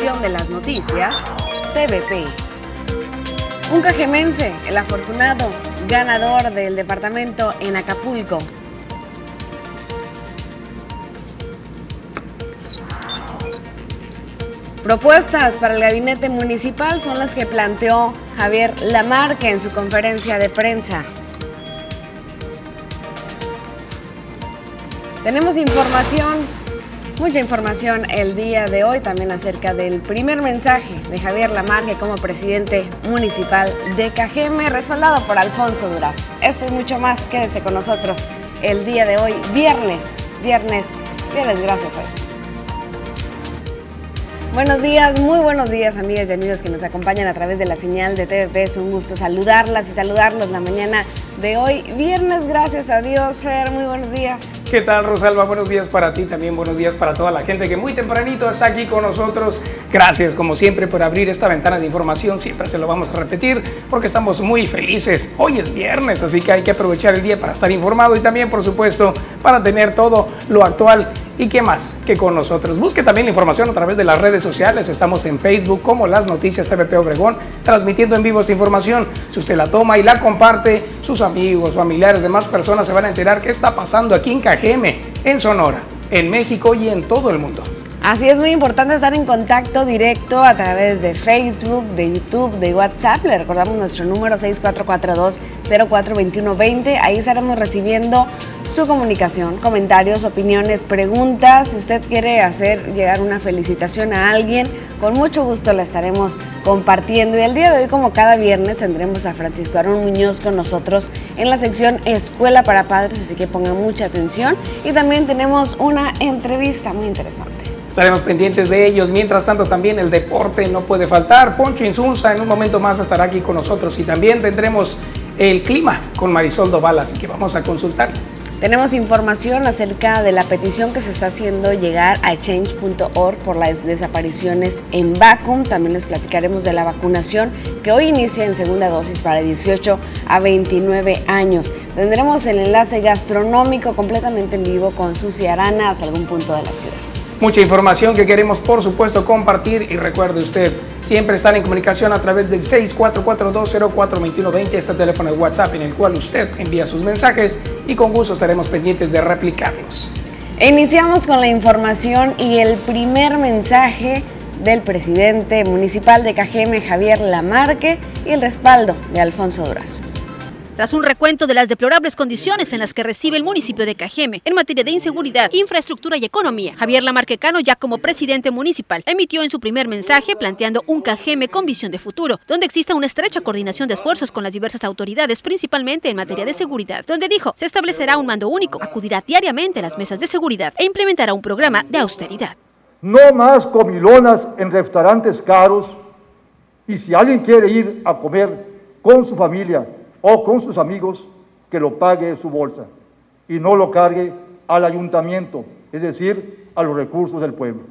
de las noticias, TVP. Un cajemense, el afortunado ganador del departamento en Acapulco. Propuestas para el gabinete municipal son las que planteó Javier Lamarque en su conferencia de prensa. Tenemos información, mucha información el día de hoy también acerca del primer mensaje de Javier Lamarque como presidente municipal de Cajeme, respaldado por Alfonso Durazo. Esto y mucho más, quédese con nosotros el día de hoy, viernes, viernes, viernes, gracias a Dios. Buenos días, muy buenos días amigas y amigos que nos acompañan a través de la señal de TVP. Es un gusto saludarlas y saludarlos la mañana de hoy, viernes, gracias a Dios. Fer, muy buenos días. ¿Qué tal, Rosalba? Buenos días para ti, también buenos días para toda la gente que muy tempranito está aquí con nosotros. Gracias, como siempre, por abrir esta ventana de información. Siempre se lo vamos a repetir porque estamos muy felices. Hoy es viernes, así que hay que aprovechar el día para estar informado y también, por supuesto, para tener todo lo actual y qué más que con nosotros. Busque también la información a través de las redes sociales. Estamos en Facebook como Las Noticias TVP Obregón, transmitiendo en vivo esta información. Si usted la toma y la comparte, sus amigos, familiares, demás personas se van a enterar qué está pasando aquí en Cajeme en Sonora, en México y en todo el mundo. Así es muy importante estar en contacto directo a través de Facebook, de YouTube, de WhatsApp. Le recordamos nuestro número 6442-042120. Ahí estaremos recibiendo su comunicación, comentarios, opiniones, preguntas. Si usted quiere hacer llegar una felicitación a alguien, con mucho gusto la estaremos compartiendo. Y el día de hoy, como cada viernes, tendremos a Francisco Aaron Muñoz con nosotros en la sección Escuela para Padres, así que pongan mucha atención. Y también tenemos una entrevista muy interesante. Estaremos pendientes de ellos. Mientras tanto, también el deporte no puede faltar. Poncho Insunza en un momento más estará aquí con nosotros y también tendremos el clima con Marisol Doval, así que vamos a consultar. Tenemos información acerca de la petición que se está haciendo llegar a change.org por las desapariciones en Vacum. También les platicaremos de la vacunación que hoy inicia en segunda dosis para 18 a 29 años. Tendremos el enlace gastronómico completamente en vivo con Susi Arana hasta algún punto de la ciudad. Mucha información que queremos, por supuesto, compartir. Y recuerde usted, siempre estar en comunicación a través del 6442042120, este teléfono de WhatsApp en el cual usted envía sus mensajes y con gusto estaremos pendientes de replicarlos. Iniciamos con la información y el primer mensaje del presidente municipal de Cajeme, Javier Lamarque, y el respaldo de Alfonso Durazo. Tras un recuento de las deplorables condiciones en las que recibe el municipio de Cajeme en materia de inseguridad, infraestructura y economía, Javier Lamarquecano, ya como presidente municipal, emitió en su primer mensaje planteando un Cajeme con visión de futuro, donde exista una estrecha coordinación de esfuerzos con las diversas autoridades, principalmente en materia de seguridad, donde dijo se establecerá un mando único, acudirá diariamente a las mesas de seguridad e implementará un programa de austeridad. No más comilonas en restaurantes caros y si alguien quiere ir a comer con su familia, o con sus amigos que lo pague su bolsa y no lo cargue al ayuntamiento, es decir, a los recursos del pueblo.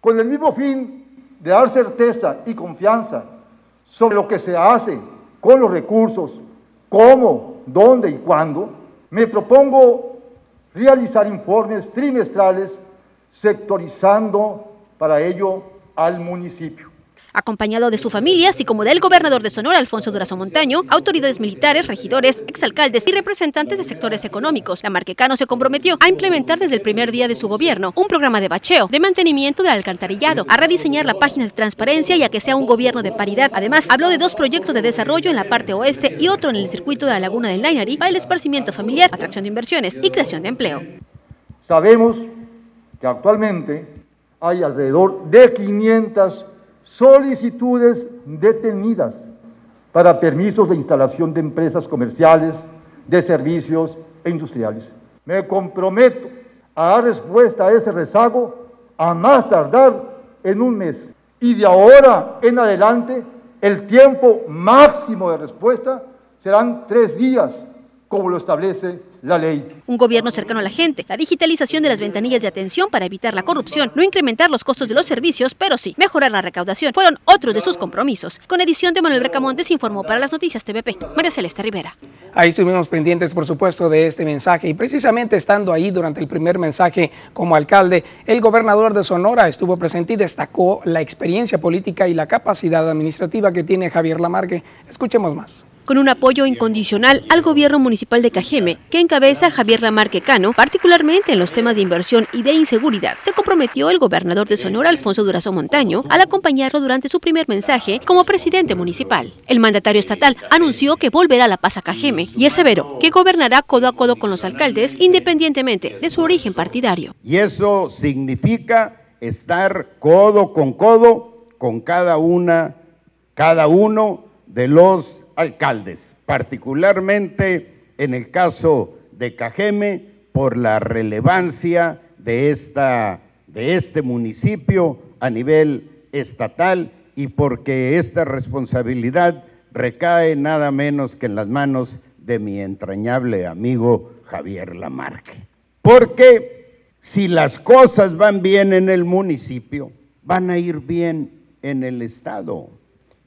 Con el mismo fin de dar certeza y confianza sobre lo que se hace con los recursos, cómo, dónde y cuándo, me propongo realizar informes trimestrales sectorizando para ello al municipio acompañado de su familia, así como del gobernador de Sonora, Alfonso Durazo Montaño, autoridades militares, regidores, exalcaldes y representantes de sectores económicos. La Marquecano se comprometió a implementar desde el primer día de su gobierno un programa de bacheo, de mantenimiento del alcantarillado, a rediseñar la página de transparencia y a que sea un gobierno de paridad. Además, habló de dos proyectos de desarrollo en la parte oeste y otro en el circuito de la Laguna del Nainari para el esparcimiento familiar, atracción de inversiones y creación de empleo. Sabemos que actualmente hay alrededor de 500 solicitudes detenidas para permisos de instalación de empresas comerciales, de servicios e industriales. Me comprometo a dar respuesta a ese rezago a más tardar en un mes. Y de ahora en adelante, el tiempo máximo de respuesta serán tres días como lo establece la ley. Un gobierno cercano a la gente, la digitalización de las ventanillas de atención para evitar la corrupción, no incrementar los costos de los servicios, pero sí mejorar la recaudación, fueron otros de sus compromisos. Con edición de Manuel Bracamontes informó para las noticias TVP, María Celeste Rivera. Ahí estuvimos pendientes, por supuesto, de este mensaje y precisamente estando ahí durante el primer mensaje como alcalde, el gobernador de Sonora estuvo presente y destacó la experiencia política y la capacidad administrativa que tiene Javier Lamarque. Escuchemos más con un apoyo incondicional al gobierno municipal de Cajeme, que encabeza Javier Lamarque Cano, particularmente en los temas de inversión y de inseguridad. Se comprometió el gobernador de Sonora, Alfonso Durazo Montaño, al acompañarlo durante su primer mensaje como presidente municipal. El mandatario estatal anunció que volverá la paz a Cajeme y es severo que gobernará codo a codo con los alcaldes independientemente de su origen partidario. Y eso significa estar codo con codo con cada una, cada uno de los alcaldes, particularmente en el caso de Cajeme, por la relevancia de, esta, de este municipio a nivel estatal y porque esta responsabilidad recae nada menos que en las manos de mi entrañable amigo Javier Lamarque. Porque si las cosas van bien en el municipio, van a ir bien en el Estado.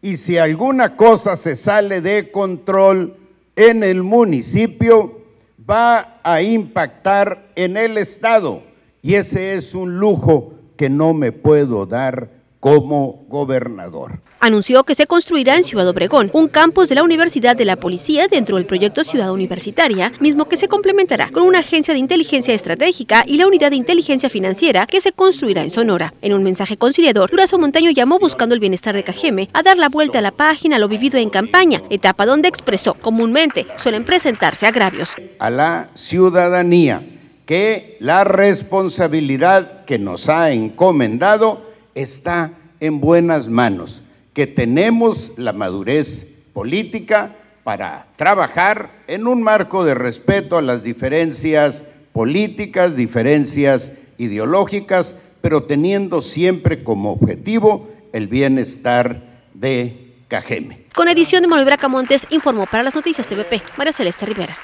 Y si alguna cosa se sale de control en el municipio, va a impactar en el Estado. Y ese es un lujo que no me puedo dar como gobernador anunció que se construirá en Ciudad Obregón un campus de la Universidad de la Policía dentro del proyecto Ciudad Universitaria, mismo que se complementará con una agencia de inteligencia estratégica y la unidad de inteligencia financiera que se construirá en Sonora. En un mensaje conciliador, Durazo Montaño llamó buscando el bienestar de Cajeme a dar la vuelta a la página lo vivido en campaña, etapa donde expresó comúnmente suelen presentarse agravios. A la ciudadanía que la responsabilidad que nos ha encomendado está en buenas manos que tenemos la madurez política para trabajar en un marco de respeto a las diferencias políticas, diferencias ideológicas, pero teniendo siempre como objetivo el bienestar de Cajeme. Con edición de Manuel Bracamontes, informó para las noticias TVP, María Celeste Rivera.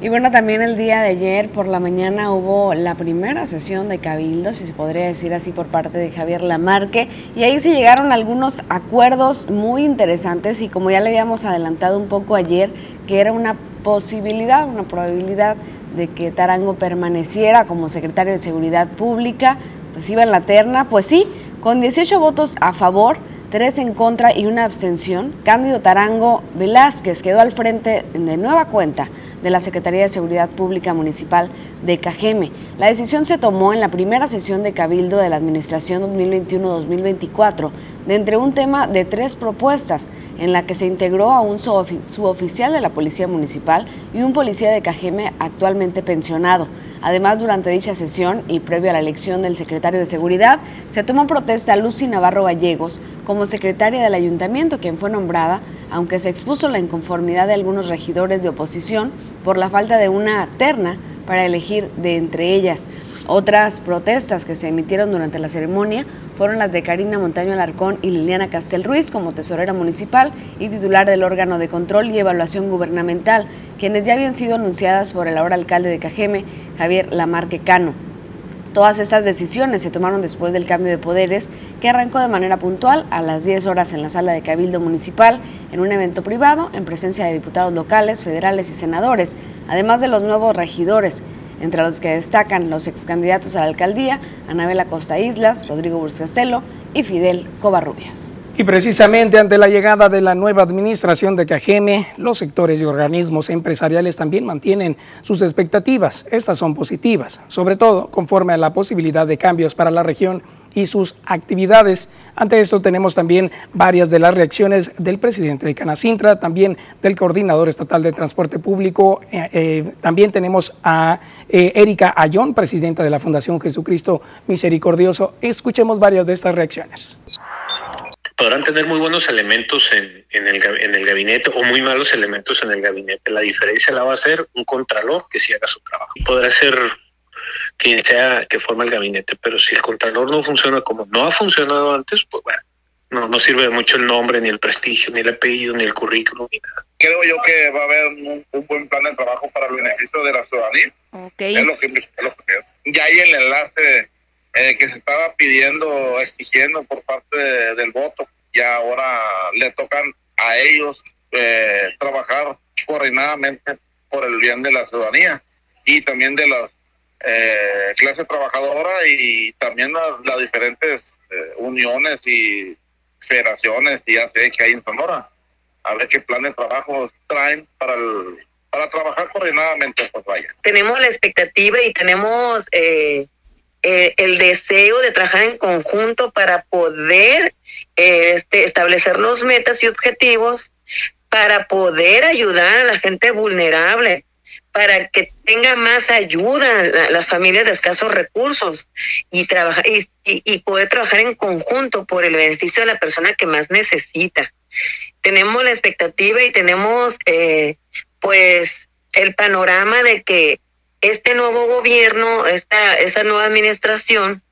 Y bueno, también el día de ayer por la mañana hubo la primera sesión de Cabildo, si se podría decir así, por parte de Javier Lamarque, y ahí se llegaron algunos acuerdos muy interesantes y como ya le habíamos adelantado un poco ayer, que era una posibilidad, una probabilidad de que Tarango permaneciera como secretario de Seguridad Pública, pues iba en la terna, pues sí, con 18 votos a favor, tres en contra y una abstención, Cándido Tarango Velázquez quedó al frente de nueva cuenta de la Secretaría de Seguridad Pública Municipal de Cajeme. La decisión se tomó en la primera sesión de Cabildo de la Administración 2021-2024 de entre un tema de tres propuestas en la que se integró a un suboficial de la Policía Municipal y un policía de Cajeme actualmente pensionado. Además, durante dicha sesión y previo a la elección del secretario de Seguridad, se tomó protesta a Lucy Navarro Gallegos como secretaria del ayuntamiento, quien fue nombrada, aunque se expuso la inconformidad de algunos regidores de oposición por la falta de una terna para elegir de entre ellas. Otras protestas que se emitieron durante la ceremonia fueron las de Karina Montaño Alarcón y Liliana Castel Ruiz como tesorera municipal y titular del órgano de control y evaluación gubernamental, quienes ya habían sido anunciadas por el ahora alcalde de Cajeme, Javier Lamarque Cano. Todas estas decisiones se tomaron después del cambio de poderes que arrancó de manera puntual a las 10 horas en la sala de Cabildo Municipal en un evento privado en presencia de diputados locales, federales y senadores, además de los nuevos regidores entre los que destacan los ex candidatos a la alcaldía, Anabela Costa Islas, Rodrigo Burcastelo y Fidel Covarrubias. Y precisamente ante la llegada de la nueva administración de Cajeme, los sectores y organismos empresariales también mantienen sus expectativas. Estas son positivas, sobre todo conforme a la posibilidad de cambios para la región y sus actividades. Ante esto tenemos también varias de las reacciones del presidente de Canacintra, también del coordinador estatal de transporte público. Eh, eh, también tenemos a eh, Erika Ayón, presidenta de la Fundación Jesucristo Misericordioso. Escuchemos varias de estas reacciones podrán tener muy buenos elementos en, el, en, el, gabinete o muy malos elementos en el gabinete. La diferencia la va a hacer un contralor que sí haga su trabajo. Podrá ser quien sea que forma el gabinete, pero si el contralor no funciona como no ha funcionado antes, pues bueno, no, no sirve mucho el nombre, ni el prestigio, ni el apellido, ni el currículum, ni nada. Creo yo que va a haber un, buen plan de trabajo para el beneficio de la ciudadanía. Okay. Es lo que, es lo que pienso. Ya hay el enlace eh, que se estaba pidiendo, exigiendo por parte del voto, y ahora le tocan a ellos eh, trabajar coordinadamente por el bien de la ciudadanía y también de las eh, clases trabajadoras y también las, diferentes eh, uniones y federaciones y sé que hay en Sonora. A ver qué plan de trabajo traen para para trabajar coordinadamente, pues vaya. Tenemos la expectativa y tenemos eh, eh, el deseo de trabajar en conjunto para poder este, establecer los metas y objetivos para poder ayudar a la gente vulnerable, para que tenga más ayuda las familias de escasos recursos y, trabajar, y, y, poder trabajar en conjunto por el beneficio de la persona que más necesita. Tenemos la expectativa y tenemos eh, pues el panorama de que este nuevo gobierno, esta, esta nueva administración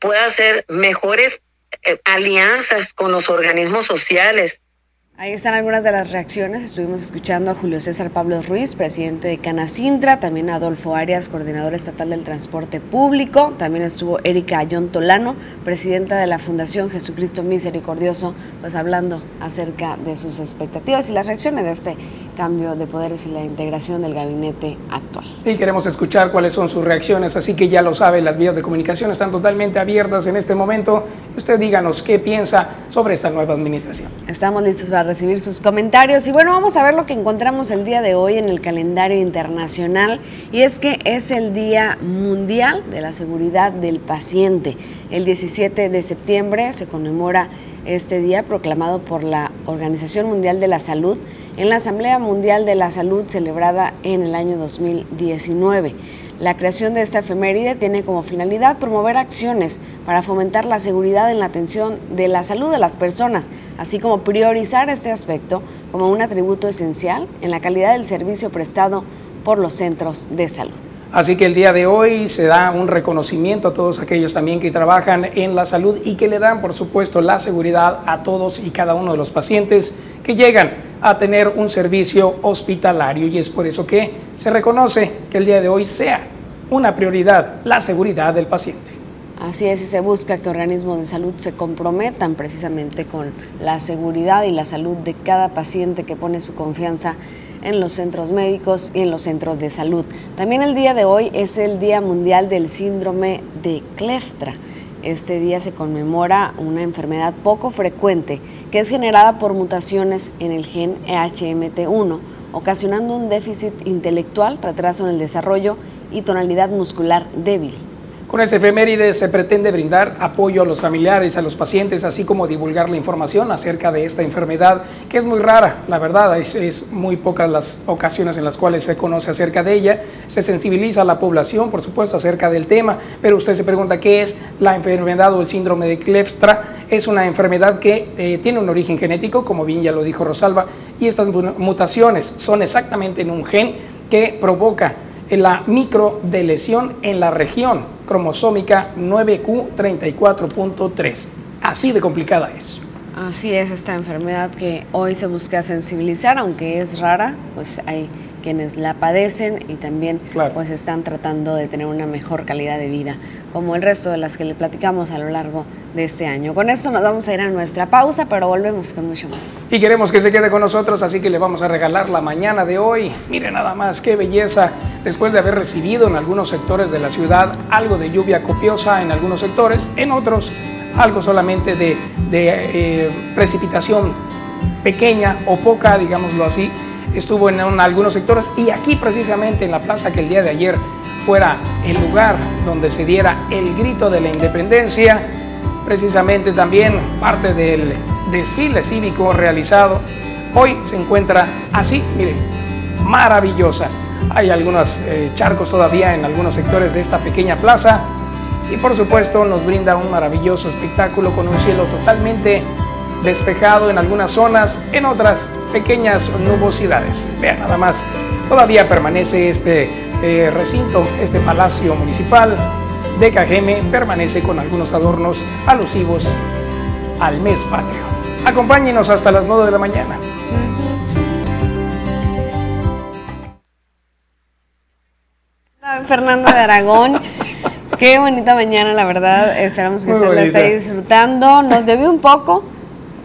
pueda hacer mejores eh, alianzas con los organismos sociales, Ahí están algunas de las reacciones. Estuvimos escuchando a Julio César Pablo Ruiz, presidente de Canacintra, también a Adolfo Arias, coordinador estatal del transporte público, también estuvo Erika Ayón Tolano, presidenta de la Fundación Jesucristo Misericordioso, pues hablando acerca de sus expectativas y las reacciones de este cambio de poderes y la integración del gabinete actual. Y queremos escuchar cuáles son sus reacciones, así que ya lo sabe, las vías de comunicación están totalmente abiertas en este momento. Usted díganos qué piensa sobre esta nueva administración. Estamos listos para recibir sus comentarios. Y bueno, vamos a ver lo que encontramos el día de hoy en el calendario internacional. Y es que es el Día Mundial de la Seguridad del Paciente. El 17 de septiembre se conmemora este día proclamado por la Organización Mundial de la Salud en la Asamblea Mundial de la Salud celebrada en el año 2019. La creación de esta efeméride tiene como finalidad promover acciones para fomentar la seguridad en la atención de la salud de las personas, así como priorizar este aspecto como un atributo esencial en la calidad del servicio prestado por los centros de salud. Así que el día de hoy se da un reconocimiento a todos aquellos también que trabajan en la salud y que le dan, por supuesto, la seguridad a todos y cada uno de los pacientes que llegan a tener un servicio hospitalario. Y es por eso que se reconoce que el día de hoy sea una prioridad la seguridad del paciente. Así es, y se busca que organismos de salud se comprometan precisamente con la seguridad y la salud de cada paciente que pone su confianza en los centros médicos y en los centros de salud. También el día de hoy es el Día Mundial del Síndrome de Cleftra. Este día se conmemora una enfermedad poco frecuente que es generada por mutaciones en el gen EHMT1, ocasionando un déficit intelectual, retraso en el desarrollo y tonalidad muscular débil. Con este efeméride se pretende brindar apoyo a los familiares, a los pacientes, así como divulgar la información acerca de esta enfermedad, que es muy rara, la verdad, es, muy pocas las ocasiones en las cuales se conoce acerca de ella, se sensibiliza a la población, por supuesto, acerca del tema, pero usted se pregunta qué es la enfermedad o el síndrome de Klefstra. Es una enfermedad que eh, tiene un origen genético, como bien ya lo dijo Rosalba, y estas mutaciones son exactamente en un gen que provoca la microdelesión en la región cromosómica 9Q34.3. Así de complicada es. Así es esta enfermedad que hoy se busca sensibilizar, aunque es rara, pues hay quienes la padecen y también pues están tratando de tener una mejor calidad de vida, como el resto de las que le platicamos a lo largo de este año. Con esto nos vamos a ir a nuestra pausa, pero volvemos con mucho más. Y queremos que se quede con nosotros, así que le vamos a regalar la mañana de hoy. Mire nada más, qué belleza, después de haber recibido en algunos sectores de la ciudad algo de lluvia copiosa en algunos sectores, en otros algo solamente de, eh, precipitación pequeña o poca, digámoslo así, estuvo en, algunos sectores y aquí precisamente en la plaza que el día de ayer fuera el lugar donde se diera el grito de la independencia, precisamente también parte del desfile cívico realizado, hoy se encuentra así, miren, maravillosa. Hay algunos eh, charcos todavía en algunos sectores de esta pequeña plaza y por supuesto nos brinda un maravilloso espectáculo con un cielo totalmente despejado en algunas zonas, en otras pequeñas nubosidades. Vean nada más, todavía permanece este eh, recinto, este palacio municipal de Cajeme, permanece con algunos adornos alusivos al mes patrio. Acompáñenos hasta las 9 de la mañana. Fernando de Aragón. Qué bonita mañana, la verdad. Esperamos que Muy usted la esté disfrutando. Nos llovió un poco.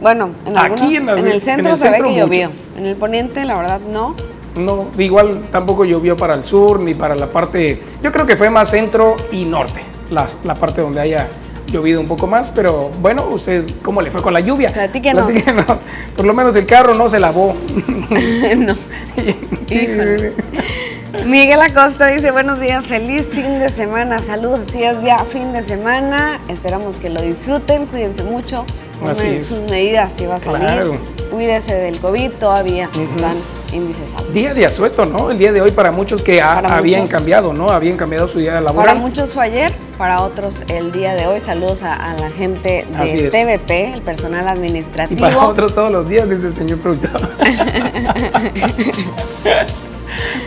Bueno, en, algunos- Aquí en las- en el en centro el se centro ve que mucho. llovió. En el poniente, la verdad, no. No, igual tampoco llovió para el sur ni para la parte. Yo creo que fue más centro y norte, la, la parte donde haya llovido un poco más. Pero bueno, ¿usted cómo le fue con la lluvia? Platíquenos. Platíquenos. Por lo menos el carro no se lavó. no. Híjole. Miguel Acosta dice, buenos días, feliz fin de semana, saludos, así es ya fin de semana, esperamos que lo disfruten, cuídense mucho, tomen sus medidas si va a salir, Claro. cuídese del COVID, todavía están índices altos. Día de asueto, ¿no? El día de hoy para muchos que ha- Para habían muchos. cambiado, ¿no? Habían cambiado su día Para laboral. muchos fue ayer, para otros el día de hoy, saludos a, a la gente de. TVP, el personal Y administrativo. para otros todos los días, dice el señor productor.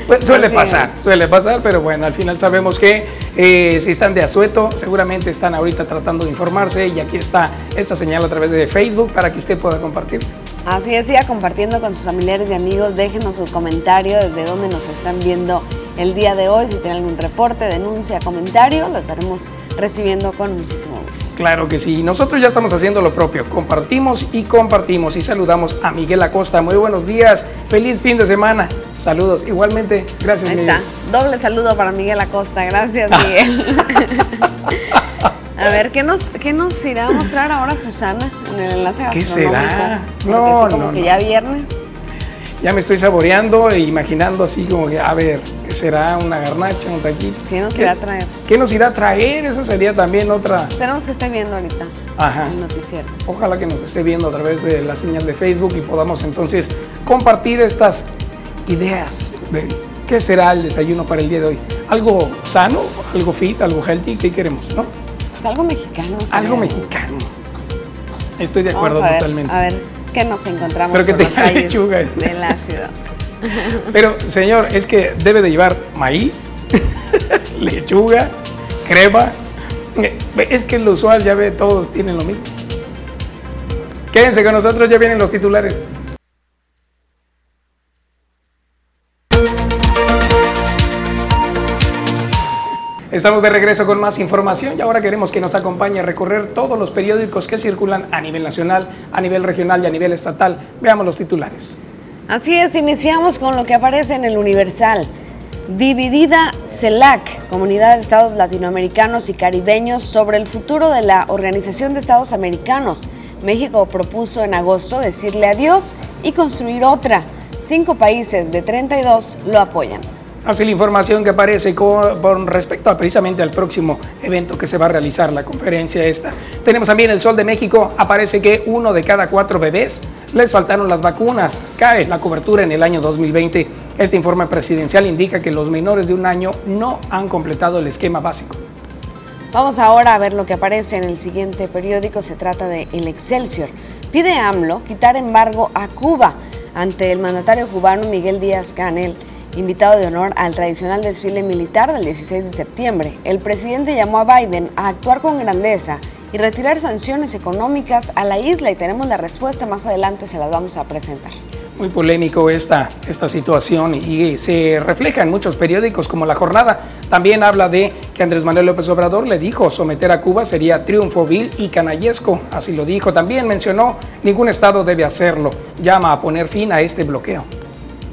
Pues suele Así pasar, suele pasar, pero bueno, al final sabemos que eh, si están de asueto, seguramente están ahorita tratando de informarse y aquí está esta señal a través de Facebook para que usted pueda compartir. Así es, siga compartiendo con sus familiares y amigos. Déjenos su comentario desde donde nos están viendo el día de hoy. Si tienen algún reporte, denuncia, comentario, lo estaremos recibiendo con muchísimo gusto. Claro que sí, nosotros ya estamos haciendo lo propio, compartimos y compartimos y saludamos a Miguel Acosta. Muy buenos días, feliz fin de semana. Saludos, igualmente, gracias. Ahí Miguel. está. Doble saludo para Miguel Acosta. Gracias, Miguel. A ver, ¿qué nos, ¿qué nos irá a mostrar ahora Susana en el enlace ¿Qué será? Porque No, sí, como no, que no. ya viernes. Ya me estoy saboreando e imaginando así como que, a ver, ¿qué será? ¿Una garnacha, un taquito? ¿Qué nos irá a traer? ¿Qué nos irá a traer? Esa sería también otra. Esperemos que esté viendo ahorita Ajá. el noticiero. Ojalá que nos esté viendo a través de la señal de Facebook y podamos entonces compartir estas ideas de qué será el desayuno para el día de hoy. Algo sano, algo fit, algo healthy, ¿qué queremos, no? Pues algo mexicano. Algo mexicano. Estoy de Vamos acuerdo a ver, totalmente. A ver, ¿qué nos encontramos Pero que por las tenga calles lechuga. del ácido? Pero, señor, es que debe de llevar maíz, lechuga, crema. Eh, Es que lo usual, ya ve, todos tienen lo mismo. Quédense con nosotros, ya vienen los titulares. Estamos de regreso con más información y ahora queremos que nos acompañe a recorrer todos los periódicos que circulan a nivel nacional, a nivel regional y a nivel estatal. Veamos los titulares. Así es, iniciamos con lo que aparece en el Universal. Dividida CELAC, Comunidad de Estados Latinoamericanos y Caribeños, sobre el futuro de la Organización de Estados Americanos. México propuso en agosto decirle adiós y construir otra. Cinco países de 32 lo apoyan. Así la información que aparece con, con respecto a precisamente al próximo evento que se va a realizar, la conferencia esta. Tenemos también el Sol de México, aparece que uno de cada cuatro bebés les faltaron las vacunas, cae la cobertura en el año 2020. Este informe presidencial indica que los menores de un año no han completado el esquema básico. Vamos ahora a ver lo que aparece en el siguiente periódico. Se trata de El Excelsior. Pide AMLO quitar embargo a Cuba ante el mandatario cubano Miguel Díaz Canel, invitado de honor al tradicional desfile militar del 16 de septiembre. El presidente llamó a Biden a actuar con grandeza y retirar sanciones económicas a la isla y tenemos la respuesta más adelante, se las vamos a presentar. Muy polémico esta, esta situación y se refleja en muchos periódicos como La Jornada. También habla de que Andrés Manuel López Obrador le dijo someter a Cuba sería triunfo vil y canallesco. Así lo dijo. También mencionó ningún estado debe hacerlo. Llama a poner fin a este bloqueo.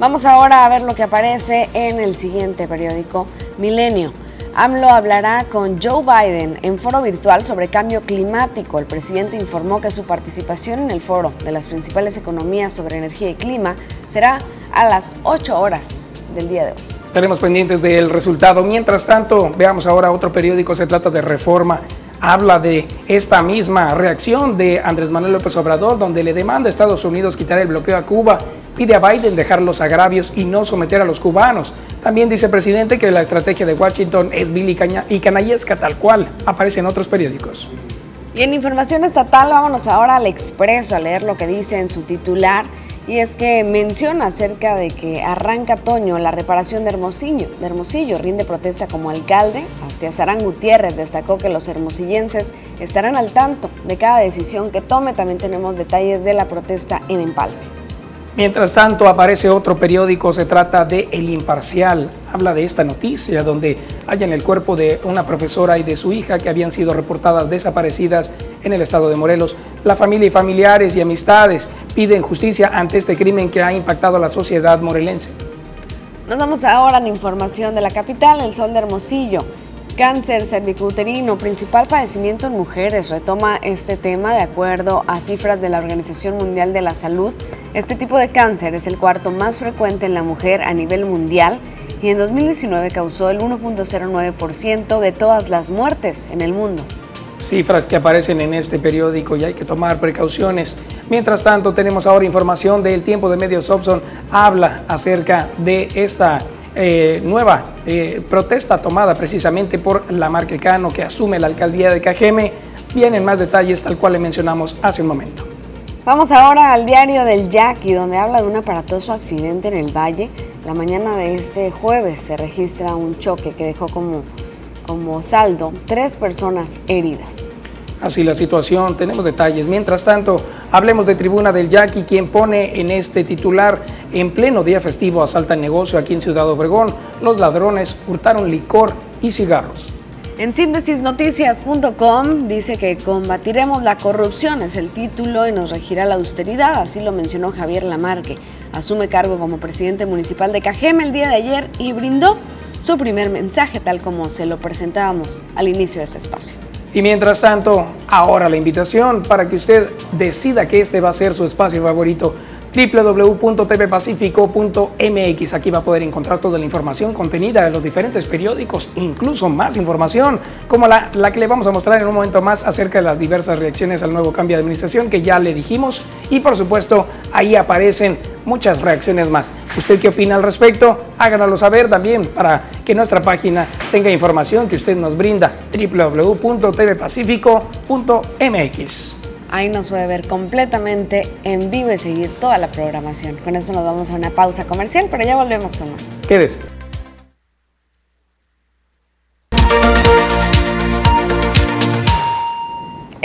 Vamos ahora a ver lo que aparece en el siguiente periódico, Milenio. AMLO hablará con Joe Biden en foro virtual sobre cambio climático. El presidente informó que su participación en el foro de las principales economías sobre energía y clima será a las 8 horas del día de hoy. Estaremos pendientes del resultado. Mientras tanto, veamos ahora otro periódico, se trata de Reforma. Habla de esta misma reacción de Andrés Manuel López Obrador, donde le demanda a Estados Unidos quitar el bloqueo a Cuba, pide a Biden dejar los agravios y no someter a los cubanos. También dice el presidente que la estrategia de Washington es vil y, canallesca tal cual, aparece en otros periódicos. Y en información estatal, vámonos ahora al Expreso a leer lo que dice en su titular. y es que menciona acerca de que arranca Toño la reparación de Hermosillo. De Hermosillo rinde protesta como alcalde. Hasta Sarán Gutiérrez destacó que los hermosillenses estarán al tanto de cada decisión que tome. También tenemos detalles de la protesta en Empalme. Mientras tanto, aparece otro periódico, se trata de El Imparcial. Habla de esta noticia donde hallan el cuerpo de una profesora y de su hija que habían sido reportadas desaparecidas en el estado de Morelos. La familia y familiares y amistades piden justicia ante este crimen que ha impactado a la sociedad morelense. Nos vamos ahora a la información de la capital, el sol de Hermosillo. Cáncer cervicuterino, principal padecimiento en mujeres, retoma este tema de acuerdo a cifras de la Organización Mundial de la Salud. Este tipo de cáncer es el cuarto más frecuente en la mujer a nivel mundial y en 2019 causó el 1.09% de todas las muertes en el mundo. Cifras que aparecen en este periódico y hay que tomar precauciones. Mientras tanto, tenemos ahora información del tiempo de medios Opson. Habla acerca de esta eh, nueva eh, protesta tomada precisamente por la Marquecano que asume la alcaldía de Cajeme. Vienen más detalles tal cual le mencionamos hace un momento. Vamos ahora al diario del Yaqui, donde habla de un aparatoso accidente en el valle. La mañana de este jueves se registra un choque que dejó como, como saldo tres personas heridas. Así la situación, tenemos detalles. Mientras tanto, hablemos de Tribuna del Yaqui, quien pone en este titular, en pleno día festivo asalta el negocio aquí en Ciudad Obregón. Los ladrones hurtaron licor y cigarros. En síntesisnoticias.com dice que combatiremos la corrupción, es el título, y nos regirá la austeridad, así lo mencionó Javier Lamarque. Asume cargo como presidente municipal de Cajeme el día de ayer y brindó su primer mensaje tal como se lo presentábamos al inicio de ese espacio. Y mientras tanto, ahora la invitación para que usted decida que este va a ser su espacio favorito www.tvpacifico.mx. Aquí va a poder encontrar toda la información contenida de los diferentes periódicos, incluso más información, como la, la, que le vamos a mostrar en un momento más acerca de las diversas reacciones al nuevo cambio de administración que ya le dijimos. Y por supuesto, ahí aparecen muchas reacciones más. ¿Usted qué opina al respecto? Háganoslo saber también para que nuestra página tenga información que usted nos brinda www.tvpacifico.mx. Ahí nos puede ver completamente en vivo y seguir toda la programación. Con eso nos vamos a una pausa comercial, pero ya volvemos con más. Quédese.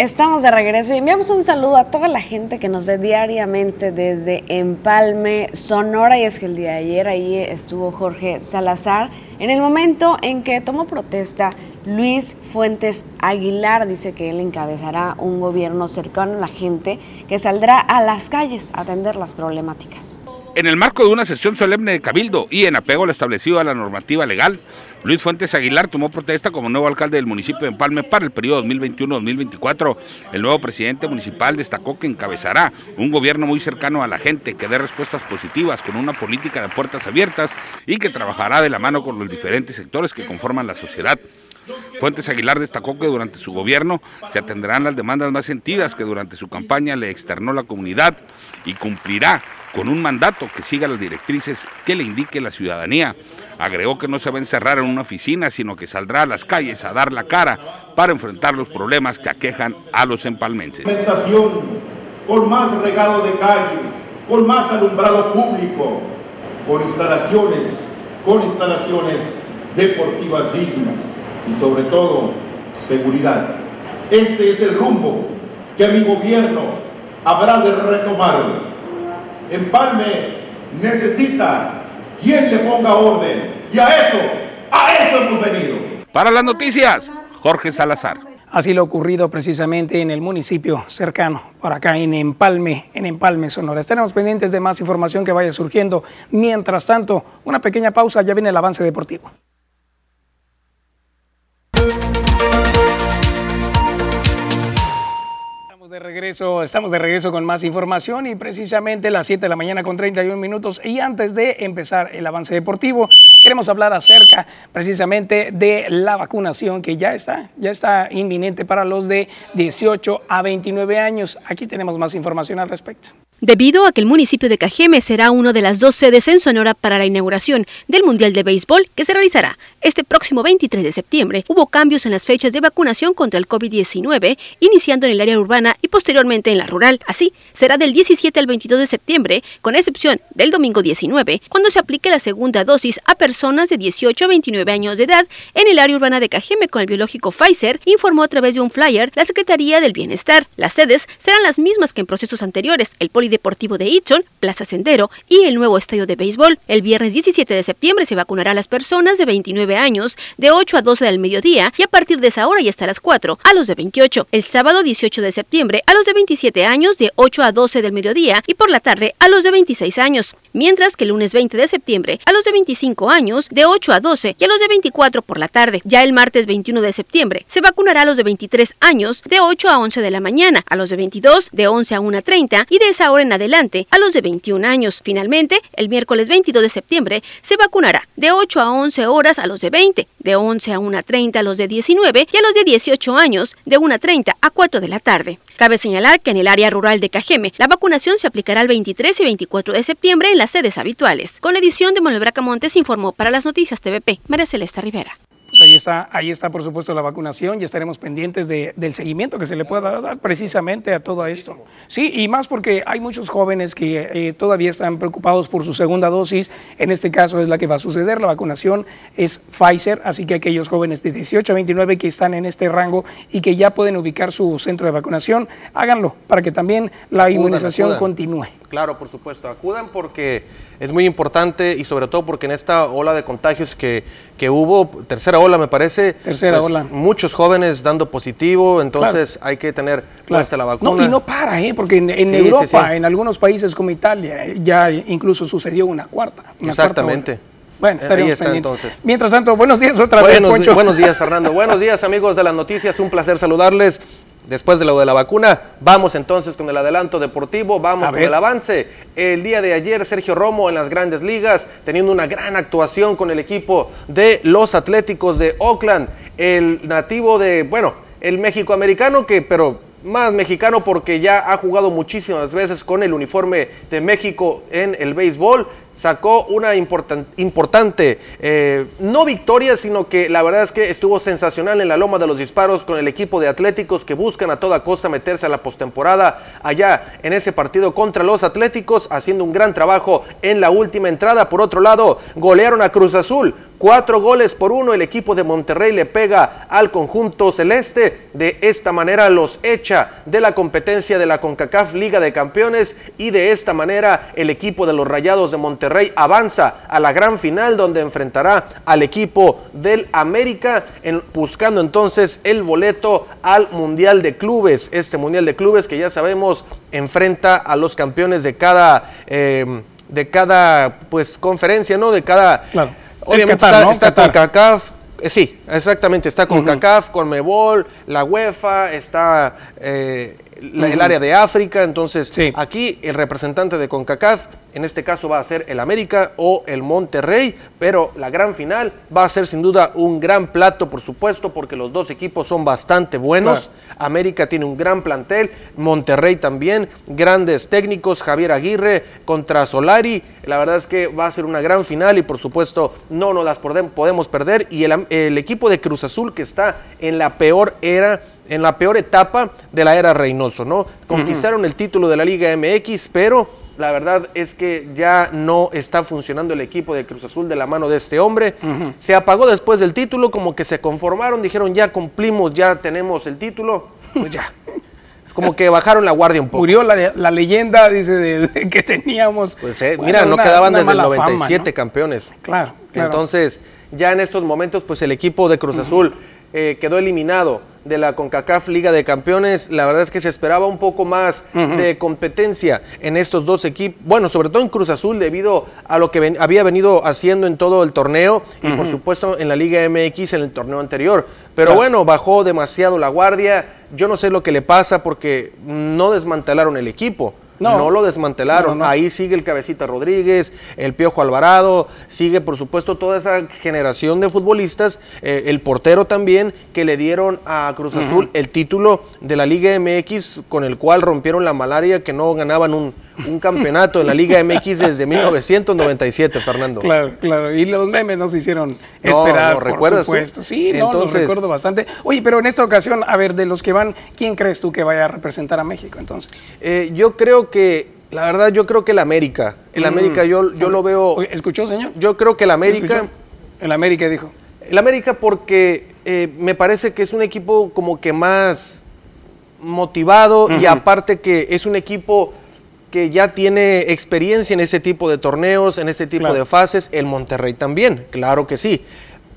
Estamos de regreso y enviamos un saludo a toda la gente que nos ve diariamente desde Empalme, Sonora. Y es que el día de ayer ahí estuvo Jorge Salazar. En el momento en que tomó protesta, Luis Fuentes Aguilar dice que él encabezará un gobierno cercano a la gente que saldrá a las calles a atender las problemáticas. En el marco de una sesión solemne de Cabildo y en apego a lo establecido a la normativa legal, Luis Fuentes Aguilar tomó protesta como nuevo alcalde del municipio de Empalme para el periodo 2021-2024. El nuevo presidente municipal destacó que encabezará un gobierno muy cercano a la gente, que dé respuestas positivas con una política de puertas abiertas y que trabajará de la mano con los diferentes sectores que conforman la sociedad. Fuentes Aguilar destacó que durante su gobierno se atenderán las demandas más sentidas que durante su campaña le externó la comunidad y cumplirá con un mandato que siga las directrices que le indique la ciudadanía. Agregó que no se va a encerrar en una oficina, sino que saldrá a las calles a dar la cara para enfrentar los problemas que aquejan a los empalmenses. Con más regado de calles, con más alumbrado público, con instalaciones, con instalaciones deportivas dignas y sobre todo seguridad. Este es el rumbo que mi gobierno habrá de retomar. Empalme necesita quien le ponga orden y a eso, a eso hemos venido. Para las noticias, Jorge Salazar. Así lo ocurrido precisamente en el municipio cercano, por acá en Empalme, en Empalme, Sonora. Estaremos pendientes de más información que vaya surgiendo. Mientras tanto, una pequeña pausa, ya viene el avance deportivo. De regreso, estamos de regreso con más información y precisamente las 7 de la mañana con 31 minutos y antes de empezar el avance deportivo, queremos hablar acerca precisamente de la vacunación que ya está, ya está inminente para los de 18 a 29 años. Aquí tenemos más información al respecto. Debido a que el municipio de Cajeme será una de las dos sedes en Sonora para la inauguración del Mundial de Béisbol que se realizará Este próximo 23 de septiembre hubo cambios en las fechas de vacunación contra el COVID-19, iniciando en el área urbana y posteriormente en la rural. Así, será del 17 al 22 de septiembre, con excepción del domingo 19, cuando se aplique la segunda dosis a personas de 18 a 29 años de edad en el área urbana de Cajeme con el biológico Pfizer, informó a través de un flyer la Secretaría del Bienestar. Las sedes serán las mismas que en procesos anteriores, el Polideportivo de Itson, Plaza Sendero y el nuevo estadio de béisbol. El viernes 17 de septiembre se vacunará a las personas de 29 años de 8 a 12 del mediodía y a partir de esa hora y hasta las 4 a los de 28. El sábado 18 de septiembre a los de 27 años de 8 a 12 del mediodía y por la tarde a los de 26 años. Mientras que el lunes 20 de septiembre a los de 25 años de 8 a 12 y a los de 24 por la tarde. Ya el martes 21 de septiembre se vacunará a los de 23 años de 8 a 11 de la mañana, a los de 22 de 11 a 1.30 y de esa hora en adelante a los de 21 años. Finalmente, el miércoles 22 de septiembre se vacunará de 8 a 11 horas a los de 20, de 11 a 1.30 a los de 19 y a los de 18 años de 1.30 a 4 de la tarde. Cabe señalar que en el área rural de Cajeme, la vacunación se aplicará el 23 y 24 de septiembre en las sedes habituales. Con la edición de Manuel Bracamontes informó para las noticias TVP, María Celeste Rivera. Pues ahí está, ahí está por supuesto la vacunación y estaremos pendientes de, del seguimiento que se le pueda dar precisamente a todo esto. Sí, y más porque hay muchos jóvenes que eh, todavía están preocupados por su segunda dosis. En este caso es la que va a suceder. La vacunación es Pfizer, así que aquellos jóvenes de 18 a 29 que están en este rango y que ya pueden ubicar su centro de vacunación, háganlo para que también la inmunización acudan. continúe. Claro, por supuesto, acudan porque es muy importante y sobre todo porque en esta ola de contagios que, que hubo, tercera ola me parece, Tercera pues, ola. muchos jóvenes dando positivo, entonces hay que tener puesta la vacuna. No, y no para, ¿eh? porque en, en Sí, Europa, sí, sí. en algunos países como Italia, ya incluso sucedió una cuarta. una Exactamente. cuarta. Bueno, Eh, ahí está, pendientes. entonces. Mientras tanto, buenos días otra vez, Poncho. buenos días, Fernando. buenos días, amigos de las noticias. Un placer saludarles. Después de lo de la vacuna, vamos entonces con el adelanto deportivo, vamos A con ver. el avance. El día de ayer, Sergio Romo en las grandes ligas, teniendo una gran actuación con el equipo de los Atléticos de Oakland. El nativo de, bueno, el México-americano que, pero más mexicano porque ya ha jugado muchísimas veces con el uniforme de México en el béisbol. Sacó una importan- importante, eh, no victoria, sino que la verdad es que estuvo sensacional en la loma de los disparos con el equipo de Atléticos que buscan a toda costa meterse a la postemporada allá en ese partido contra los Atléticos, haciendo un gran trabajo en la última entrada. Por otro lado, golearon a Cruz Azul. Cuatro goles por uno, el equipo de Monterrey le pega al conjunto celeste. De esta manera los echa de la competencia de la CONCACAF Liga de Campeones y de esta manera el equipo de los Rayados de Monterrey avanza a la gran final donde enfrentará al equipo del América en- buscando entonces el boleto al Mundial de Clubes. Este Mundial de Clubes que ya sabemos enfrenta a los campeones de cada... eh, de cada pues conferencia, ¿no? De cada Claro. Obviamente Es Qatar, está, ¿no? está Qatar. con CACAF. eh, sí, exactamente. Está con CACAF, con Mebol, la UEFA, está eh, la- el área de África. Entonces, Sí. aquí el representante de CONCACAF, en este caso va a ser el América o el Monterrey, pero la gran final va a ser sin duda un gran plato, por supuesto, porque los dos equipos son bastante buenos. América tiene un gran plantel, Monterrey también, grandes técnicos, Javier Aguirre contra Solari. La verdad es que va a ser una gran final y por supuesto no nos las podemos perder. Y el equipo de Cruz Azul que está en la peor era, en la peor etapa de la era Reynoso, ¿no? Conquistaron el título de la Liga MX, pero la verdad es que ya no está funcionando el equipo de Cruz Azul de la mano de este hombre. Se apagó después del título, como que se conformaron, dijeron ya cumplimos, ya tenemos el título, pues ya. Como que bajaron la guardia un poco. Murió la, la leyenda, dice, de, de que teníamos. Pues eh, bueno, mira, no una- quedaban una desde el mala fama, 97 ¿no? campeones. Claro, claro. Entonces, ya en estos momentos, pues el equipo de Cruz Azul eh, quedó eliminado de la CONCACAF Liga de Campeones. La verdad es que se esperaba un poco más de competencia en estos dos equipos. Bueno, sobre todo en Cruz Azul, debido a lo que ven- había venido haciendo en todo el torneo y, por supuesto, en la Liga MX en el torneo anterior. Pero Claro. bueno, bajó demasiado la guardia. Yo no sé lo que le pasa porque no desmantelaron el equipo. No. No, lo desmantelaron. No, no. Ahí sigue el Cabecita Rodríguez, el Piojo Alvarado, sigue por supuesto toda esa generación de futbolistas, eh, el portero también, que le dieron a Cruz Azul el título de la Liga MX con el cual rompieron la malaria, que no ganaban un, un campeonato en la Liga MX desde 1997, Fernando. Claro, claro. Y los memes nos hicieron esperar, no, por ¿recuerdas tú? supuesto. Sí, no, lo Entonces- recuerdo bastante. Oye, pero en esta ocasión, a ver, de los que van, ¿quién crees tú que vaya a representar a México entonces? Eh, yo creo que, la verdad, yo creo que el América. El Mm. América yo, yo lo veo... ¿Escuchó, señor? Yo creo que el América... ¿Escuchó? El América dijo. El América porque eh, me parece que es un equipo como que más motivado y aparte que es un equipo que ya tiene experiencia en ese tipo de torneos, en ese tipo Claro. de fases. El Monterrey también, claro que sí.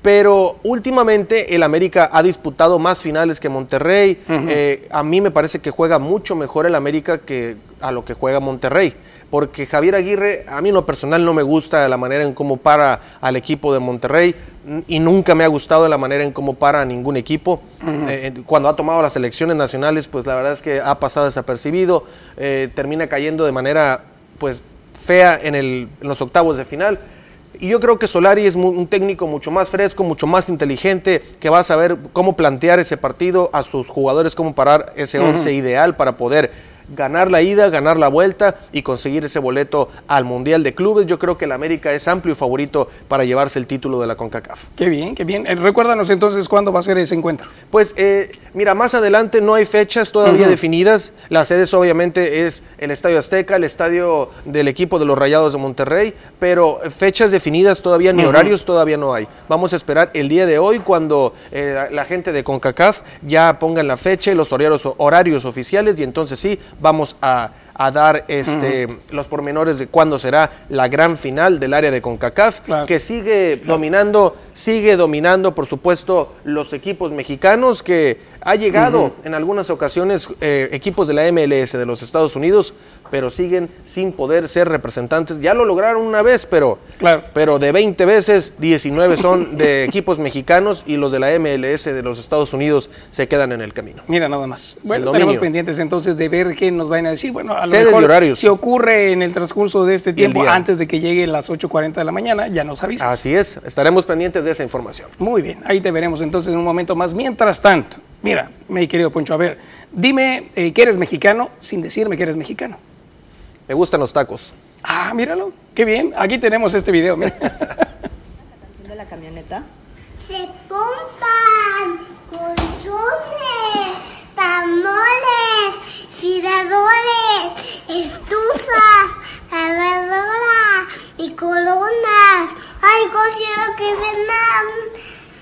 Pero últimamente el América ha disputado más finales que Monterrey. Eh, a mí me parece que juega mucho mejor el América que a lo que juega Monterrey. Porque Javier Aguirre, a mí en lo personal no me gusta la manera en cómo para al equipo de Monterrey y nunca me ha gustado la manera en cómo para a ningún equipo. Eh, eh, cuando ha tomado las elecciones nacionales, pues la verdad es que ha pasado desapercibido, eh, termina cayendo de manera pues fea en, el- en los octavos de final. Y yo creo que Solari es un técnico mucho más fresco, mucho más inteligente, que va a saber cómo plantear ese partido a sus jugadores, cómo parar ese once ideal para poder ganar la ida, ganar la vuelta y conseguir ese boleto al Mundial de Clubes. Yo creo que el América es amplio favorito para llevarse el título de la CONCACAF. Qué bien, qué bien. Eh, recuérdanos entonces cuándo va a ser ese encuentro. Pues eh, mira, más adelante no hay fechas todavía definidas. Las sedes obviamente es el Estadio Azteca, el estadio del equipo de los Rayados de Monterrey, pero fechas definidas todavía ni horarios todavía no hay. Vamos a esperar el día de hoy cuando eh, la, la gente de CONCACAF ya pongan la fecha y los horarios, horarios oficiales y entonces sí vamos a a dar este, los pormenores de cuándo será la gran final del área de CONCACAF, Claro. que sigue dominando, sigue dominando, por supuesto, los equipos mexicanos, que ha llegado en algunas ocasiones eh, equipos de la MLS de los Estados Unidos, pero siguen sin poder ser representantes. Ya lo lograron una vez, pero, Claro. pero de 20 veces, 19 son de equipos mexicanos y los de la MLS de los Estados Unidos se quedan en el camino. Mira nada más. Bueno, estaremos pendientes entonces de ver qué nos van a decir. Bueno, a lo mejor horarios. si ocurre en el transcurso de este tiempo, antes de que lleguen las 8.40 de la mañana, ya nos avisas. Así es, estaremos pendientes de esa información. Muy bien, ahí te veremos entonces en un momento más. Mientras tanto, mira, mi querido Poncho, a ver, dime eh, que eres mexicano sin decirme que eres mexicano. Me gustan los tacos. Ah, míralo, qué bien. Aquí tenemos este video, mira. de la camioneta. Se compran colchones, tamoles, firadores, estufas, lavadoras y colonas. Ay, quiero que vendan.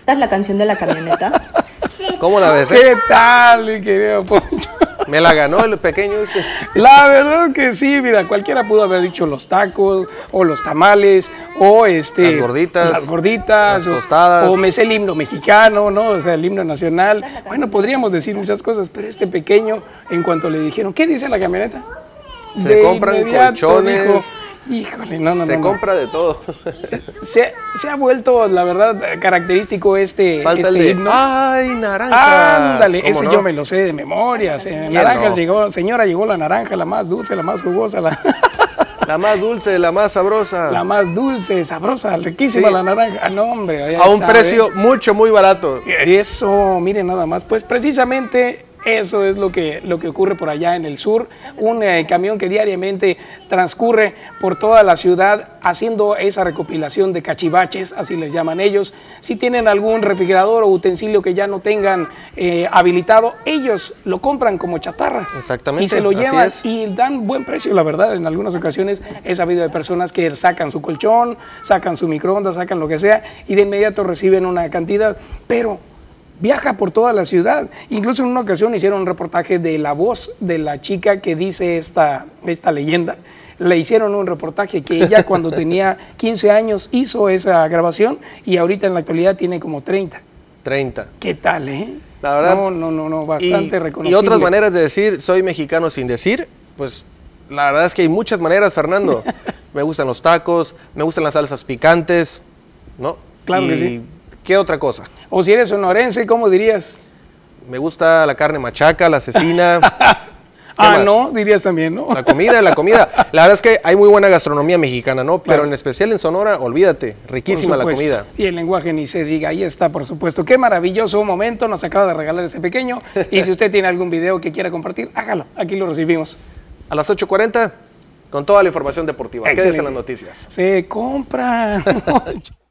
Esta es la canción de la camioneta. ¿Cómo la ves? eh? ¿Qué tal, mi querido Poncho? Me la ganó el pequeño. este. La verdad que sí, mira, cualquiera pudo haber dicho los tacos o los tamales o este Las gorditas, las gorditas las o- tostadas. o, me sé el himno mexicano, ¿no? O sea, el himno nacional. Bueno, podríamos decir muchas cosas, pero este pequeño en cuanto le dijeron, ¿qué dice la camioneta? Se compran colchones. dijo, Híjole, no, no, Se no, no. compra de todo. Se, se ha vuelto, la verdad, característico este, Falta este el de himno. ¡Ay, naranja! Ándale, ese yo me lo sé de memoria. Se- ¿Quién Naranjas llegó, señora, llegó la naranja, la más dulce, la más jugosa, la, La más dulce, la más sabrosa. la más dulce, sabrosa, riquísima Sí. la naranja. Ah, no, hombre. a un precio ¿ves? mucho, muy barato. Eso, miren nada más. Pues precisamente eso es lo que, lo que ocurre por allá en el sur. Un eh, camión que diariamente transcurre por toda la ciudad haciendo esa recopilación de cachivaches, así les llaman ellos. Si tienen algún refrigerador o utensilio que ya no tengan eh, habilitado, ellos lo compran como chatarra. Exactamente, Y se lo llevan y dan buen precio, la verdad. En algunas ocasiones he sabido de personas que sacan su colchón, sacan su microondas, sacan lo que sea y de inmediato reciben una cantidad, pero viaja por toda la ciudad. Incluso en una ocasión hicieron un reportaje de la voz de la chica que dice esta, esta leyenda. Le hicieron un reportaje que ella cuando tenía 15 años hizo esa grabación y ahorita en la actualidad tiene como 30. 30. ¿Qué tal, eh? La verdad. No, no, no, no, bastante y, reconocible. y otras maneras de decir soy mexicano sin decir, pues la verdad es que hay muchas maneras, Fernando. me gustan los tacos, me gustan las salsas picantes, ¿no? Claro que sí. ¿Qué otra cosa? O si eres sonorense, ¿cómo dirías? Me gusta la carne machaca, la cecina. Ah, más? no, dirías también, ¿no? La comida, la comida. La verdad es que hay muy buena gastronomía mexicana, ¿no? Pero Claro. en especial en Sonora, olvídate, riquísima la comida. Y el lenguaje ni se diga, ahí está, por supuesto. Qué maravilloso momento nos acaba de regalar ese pequeño. Y si usted tiene algún video que quiera compartir, hágalo, aquí lo recibimos. A las 8.40 con toda la información deportiva. ¿Qué Excelente. dicen las noticias? Se compra.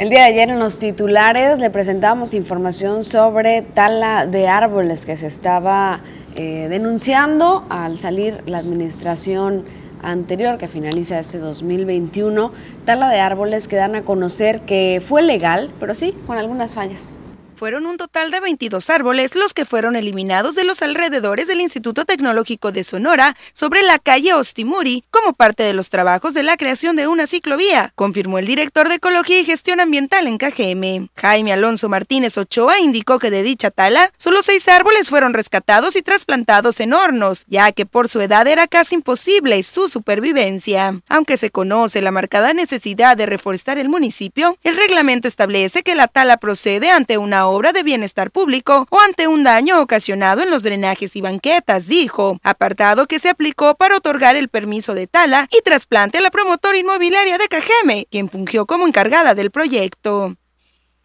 El día de ayer en los titulares le presentábamos información sobre tala de árboles que se estaba eh, denunciando al salir la administración anterior que finaliza este 2021. Tala de árboles que dan a conocer que fue legal, pero sí, con algunas fallas. Fueron un total de 22 árboles los que fueron eliminados de los alrededores del Instituto Tecnológico de Sonora sobre la calle Ostimuri como parte de los trabajos de la creación de una ciclovía, confirmó el director de Ecología y Gestión Ambiental en KGM. Jaime Alonso Martínez Ochoa indicó que de dicha tala, solo seis árboles fueron rescatados y trasplantados en hornos, ya que por su edad era casi imposible su supervivencia. Aunque se conoce la marcada necesidad de reforestar el municipio, el reglamento establece que la tala procede ante una obra de bienestar público o ante un daño ocasionado en los drenajes y banquetas, dijo, apartado que se aplicó para otorgar el permiso de tala y trasplante a la promotora inmobiliaria de Cajeme, quien fungió como encargada del proyecto.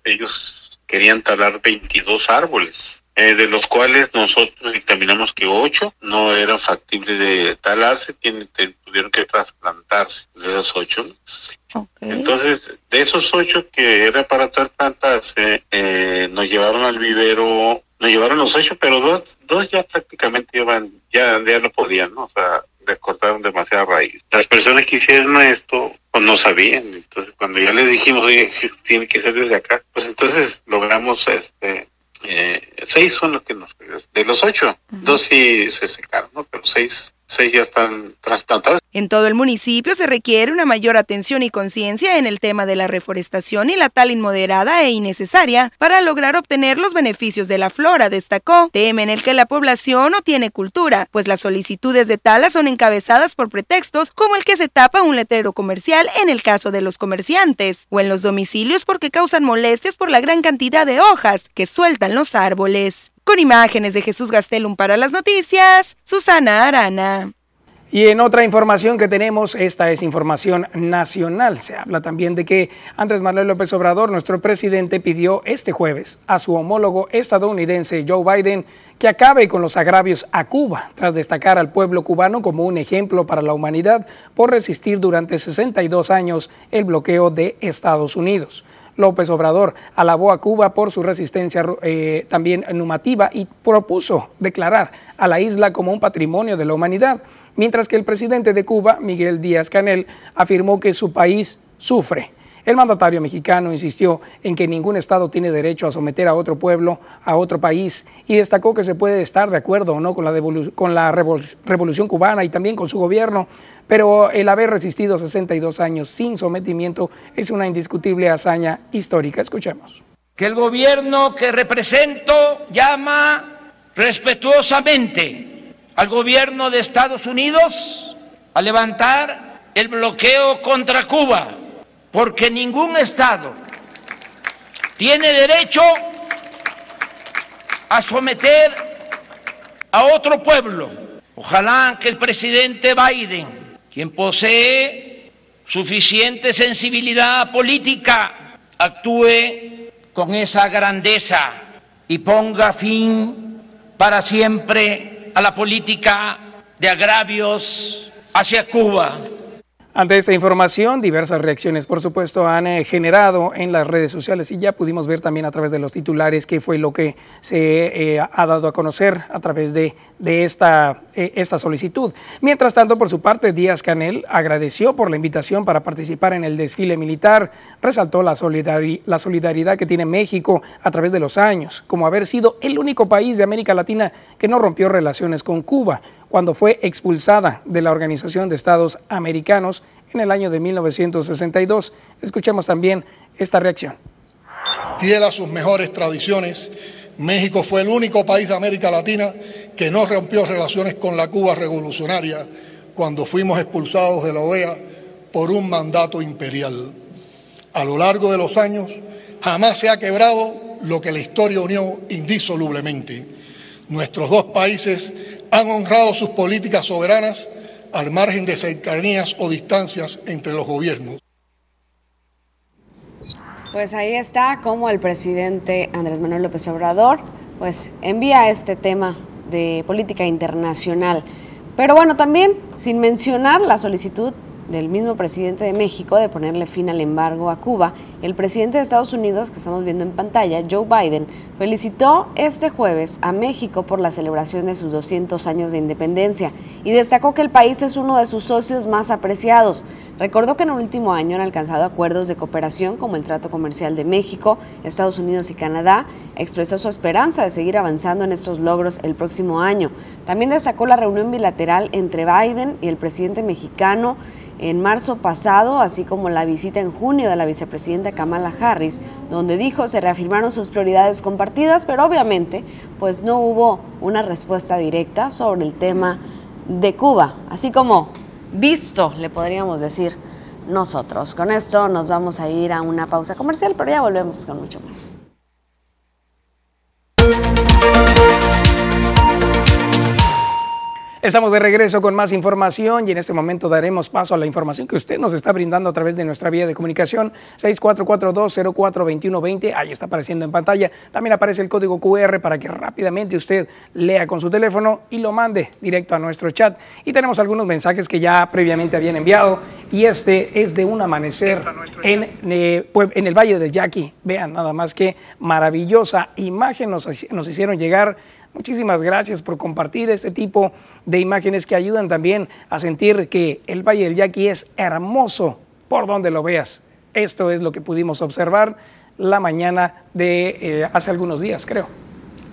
Ellos querían talar 22 árboles, eh, de los cuales nosotros dictaminamos que 8 no eran factibles de talarse, tienen, tuvieron que trasplantarse de los 8. Entonces, de esos 8 que era para trasplantarse, eh, nos llevaron al vivero, nos llevaron los 8, pero dos, dos ya prácticamente iban, ya, ya no podían, ¿no? O sea, les cortaron demasiada raíz. Las personas que hicieron esto, pues no sabían. Entonces, cuando ya les dijimos, oye, tiene que ser desde acá, pues entonces logramos, este, eh, seis son los que nos, de los ocho, dos sí se secaron, ¿no? Pero seis, seis ya están trasplantados. En todo el municipio se requiere una mayor atención y conciencia en el tema de la reforestación y la tala inmoderada e innecesaria para lograr obtener los beneficios de la flora, destacó. Tema en el que la población no tiene cultura, pues las solicitudes de tala son encabezadas por pretextos como el que se tapa un letrero comercial en el caso de los comerciantes, o en los domicilios porque causan molestias por la gran cantidad de hojas que sueltan los árboles. Con imágenes de Jesús Gastelum para las noticias, Susana Arana. Y en otra información que tenemos, esta es información nacional. Se habla también de que Andrés Manuel López Obrador, nuestro presidente, pidió este jueves a su homólogo estadounidense Joe Biden que acabe con los agravios a Cuba, tras destacar al pueblo cubano como un ejemplo para la humanidad por resistir durante 62 años el bloqueo de Estados Unidos. López Obrador alabó a Cuba por su resistencia eh, también numativa y propuso declarar a la isla como un patrimonio de la humanidad, mientras que el presidente de Cuba, Miguel Díaz Canel, afirmó que su país sufre. El mandatario mexicano insistió en que ningún Estado tiene derecho a someter a otro pueblo, a otro país, y destacó que se puede estar de acuerdo o no con la, con la revol- revolución cubana y también con su gobierno, pero el haber resistido 62 años sin sometimiento es una indiscutible hazaña histórica. Escuchemos. que el gobierno que represento llama respetuosamente al gobierno de Estados Unidos a levantar el bloqueo contra Cuba, porque ningún Estado tiene derecho a someter a otro pueblo. Ojalá que el presidente Biden, quien posee suficiente sensibilidad política, actúe con esa grandeza y ponga fin para siempre a la política de agravios hacia Cuba. Ante esta información, diversas reacciones, por supuesto, han eh, generado en las redes sociales y ya pudimos ver también a través de los titulares qué fue lo que se eh, ha dado a conocer a través de, de esta, eh, esta solicitud. Mientras tanto, por su parte, Díaz Canel agradeció por la invitación para participar en el desfile militar, resaltó la, la solidaridad que tiene México a través de los años, como haber sido el único país de América Latina que no rompió relaciones con Cuba cuando fue expulsada de la Organización de Estados Americanos en el año de 1962. Escuchemos también esta reacción. Fiel a sus mejores tradiciones, México fue el único país de América Latina que no rompió relaciones con la Cuba revolucionaria cuando fuimos expulsados de la OEA por un mandato imperial. A lo largo de los años, jamás se ha quebrado lo que la historia unió indisolublemente. Nuestros dos países han honrado sus políticas soberanas al margen de cercanías o distancias entre los gobiernos. Pues ahí está como el presidente Andrés Manuel López Obrador pues envía este tema de política internacional. Pero bueno, también sin mencionar la solicitud del mismo presidente de México de ponerle fin al embargo a Cuba, el presidente de Estados Unidos, que estamos viendo en pantalla, Joe Biden, felicitó este jueves a México por la celebración de sus 200 años de independencia y destacó que el país es uno de sus socios más apreciados. Recordó que en el último año han alcanzado acuerdos de cooperación como el Trato Comercial de México, Estados Unidos y Canadá. Expresó su esperanza de seguir avanzando en estos logros el próximo año. También destacó la reunión bilateral entre Biden y el presidente mexicano en marzo pasado, así como la visita en junio de la vicepresidenta Kamala Harris, donde dijo se reafirmaron sus prioridades compartidas, pero obviamente pues no hubo una respuesta directa sobre el tema de Cuba, así como visto, le podríamos decir nosotros. Con esto nos vamos a ir a una pausa comercial, pero ya volvemos con mucho más. Estamos de regreso con más información y en este momento daremos paso a la información que usted nos está brindando a través de nuestra vía de comunicación 6442042120. Ahí está apareciendo en pantalla. También aparece el código QR para que rápidamente usted lea con su teléfono y lo mande directo a nuestro chat. Y tenemos algunos mensajes que ya previamente habían enviado y este es de un amanecer en, eh, en el Valle del Yaqui. Vean nada más que maravillosa imagen nos, nos hicieron llegar Muchísimas gracias por compartir este tipo de imágenes que ayudan también a sentir que el Valle del Yaqui es hermoso por donde lo veas. Esto es lo que pudimos observar la mañana de eh, hace algunos días, creo.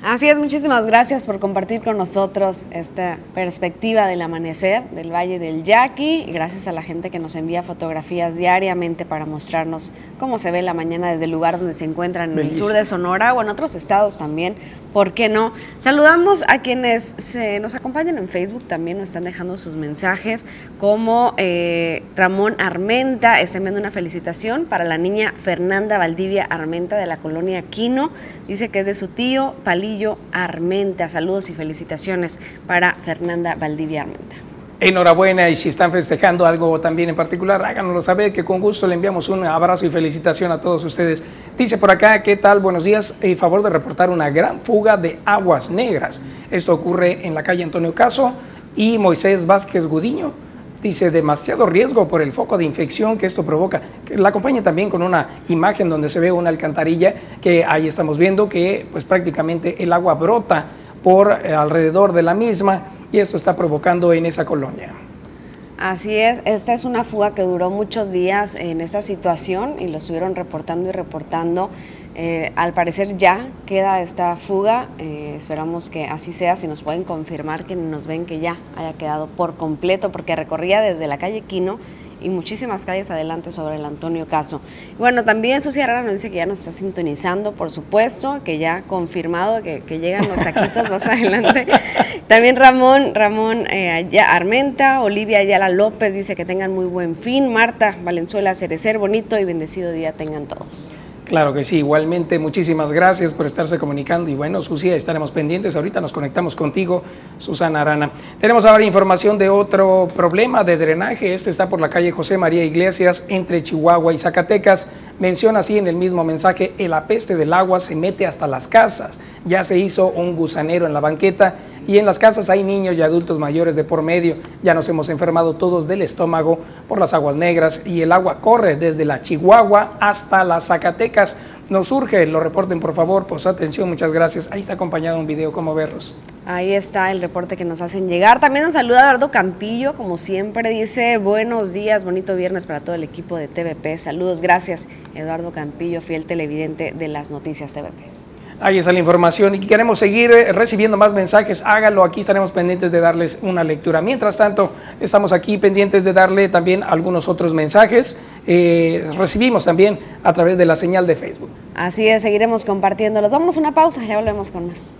Así es, muchísimas gracias por compartir con nosotros esta perspectiva del amanecer del Valle del Yaqui. Gracias a la gente que nos envía fotografías diariamente para mostrarnos cómo se ve la mañana desde el lugar donde se encuentran en el sur de Sonora o en otros estados también ¿por qué no? Saludamos a quienes se nos acompañan en Facebook, también nos están dejando sus mensajes, como eh, Ramón Armenta, está enviando una felicitación para la niña Fernanda Valdivia Armenta de la colonia Quino, dice que es de su tío Palillo Armenta, saludos y felicitaciones para Fernanda Valdivia Armenta. Enhorabuena y si están festejando algo también en particular, háganoslo saber que con gusto le enviamos un abrazo y felicitación a todos ustedes. Dice por acá, ¿qué tal? Buenos días. En favor de reportar una gran fuga de aguas negras. Esto ocurre en la calle Antonio Caso y Moisés Vázquez Gudiño. Dice, demasiado riesgo por el foco de infección que esto provoca. La acompaña también con una imagen donde se ve una alcantarilla que ahí estamos viendo que pues prácticamente el agua brota por eh, alrededor de la misma y esto está provocando en esa colonia. Así es, esta es una fuga que duró muchos días en esta situación y lo estuvieron reportando y reportando. Eh, al parecer ya queda esta fuga, eh, esperamos que así sea, si nos pueden confirmar que nos ven que ya haya quedado por completo, porque recorría desde la calle Quino y muchísimas calles adelante sobre el Antonio Caso. Bueno, también Sucia Rara nos dice que ya nos está sintonizando, por supuesto, que ya confirmado que, llegan los taquitos más adelante. También Ramón, Ramón eh, Armenta, Olivia Ayala López dice que tengan muy buen fin. Marta Valenzuela Cerecer, bonito y bendecido día tengan todos. Claro que sí, igualmente muchísimas gracias por estarse comunicando y bueno, Susi, estaremos pendientes. Ahorita nos conectamos contigo, Susana Arana. Tenemos ahora información de otro problema de drenaje. Este está por la calle José María Iglesias entre Chihuahua y Zacatecas. Menciona así en el mismo mensaje, el apeste del agua se mete hasta las casas. Ya se hizo un gusanero en la banqueta y en las casas hay niños y adultos mayores de por medio. Ya nos hemos enfermado todos del estómago por las aguas negras y el agua corre desde la Chihuahua hasta las Zacatecas. Nos surge, lo reporten por favor, por su atención, muchas gracias. Ahí está acompañado un video, ¿cómo verlos? Ahí está el reporte que nos hacen llegar. También nos saluda Eduardo Campillo, como siempre, dice buenos días, bonito viernes para todo el equipo de TVP. Saludos, gracias Eduardo Campillo, fiel televidente de las noticias TVP. Ahí está la información y queremos seguir eh, recibiendo más mensajes, hágalo, aquí estaremos pendientes de darles una lectura. Mientras tanto, estamos aquí pendientes de darle también algunos otros mensajes. Eh, recibimos también a través de la señal de Facebook. Así es, seguiremos compartiéndolos. Vamos a una pausa, ya volvemos con más.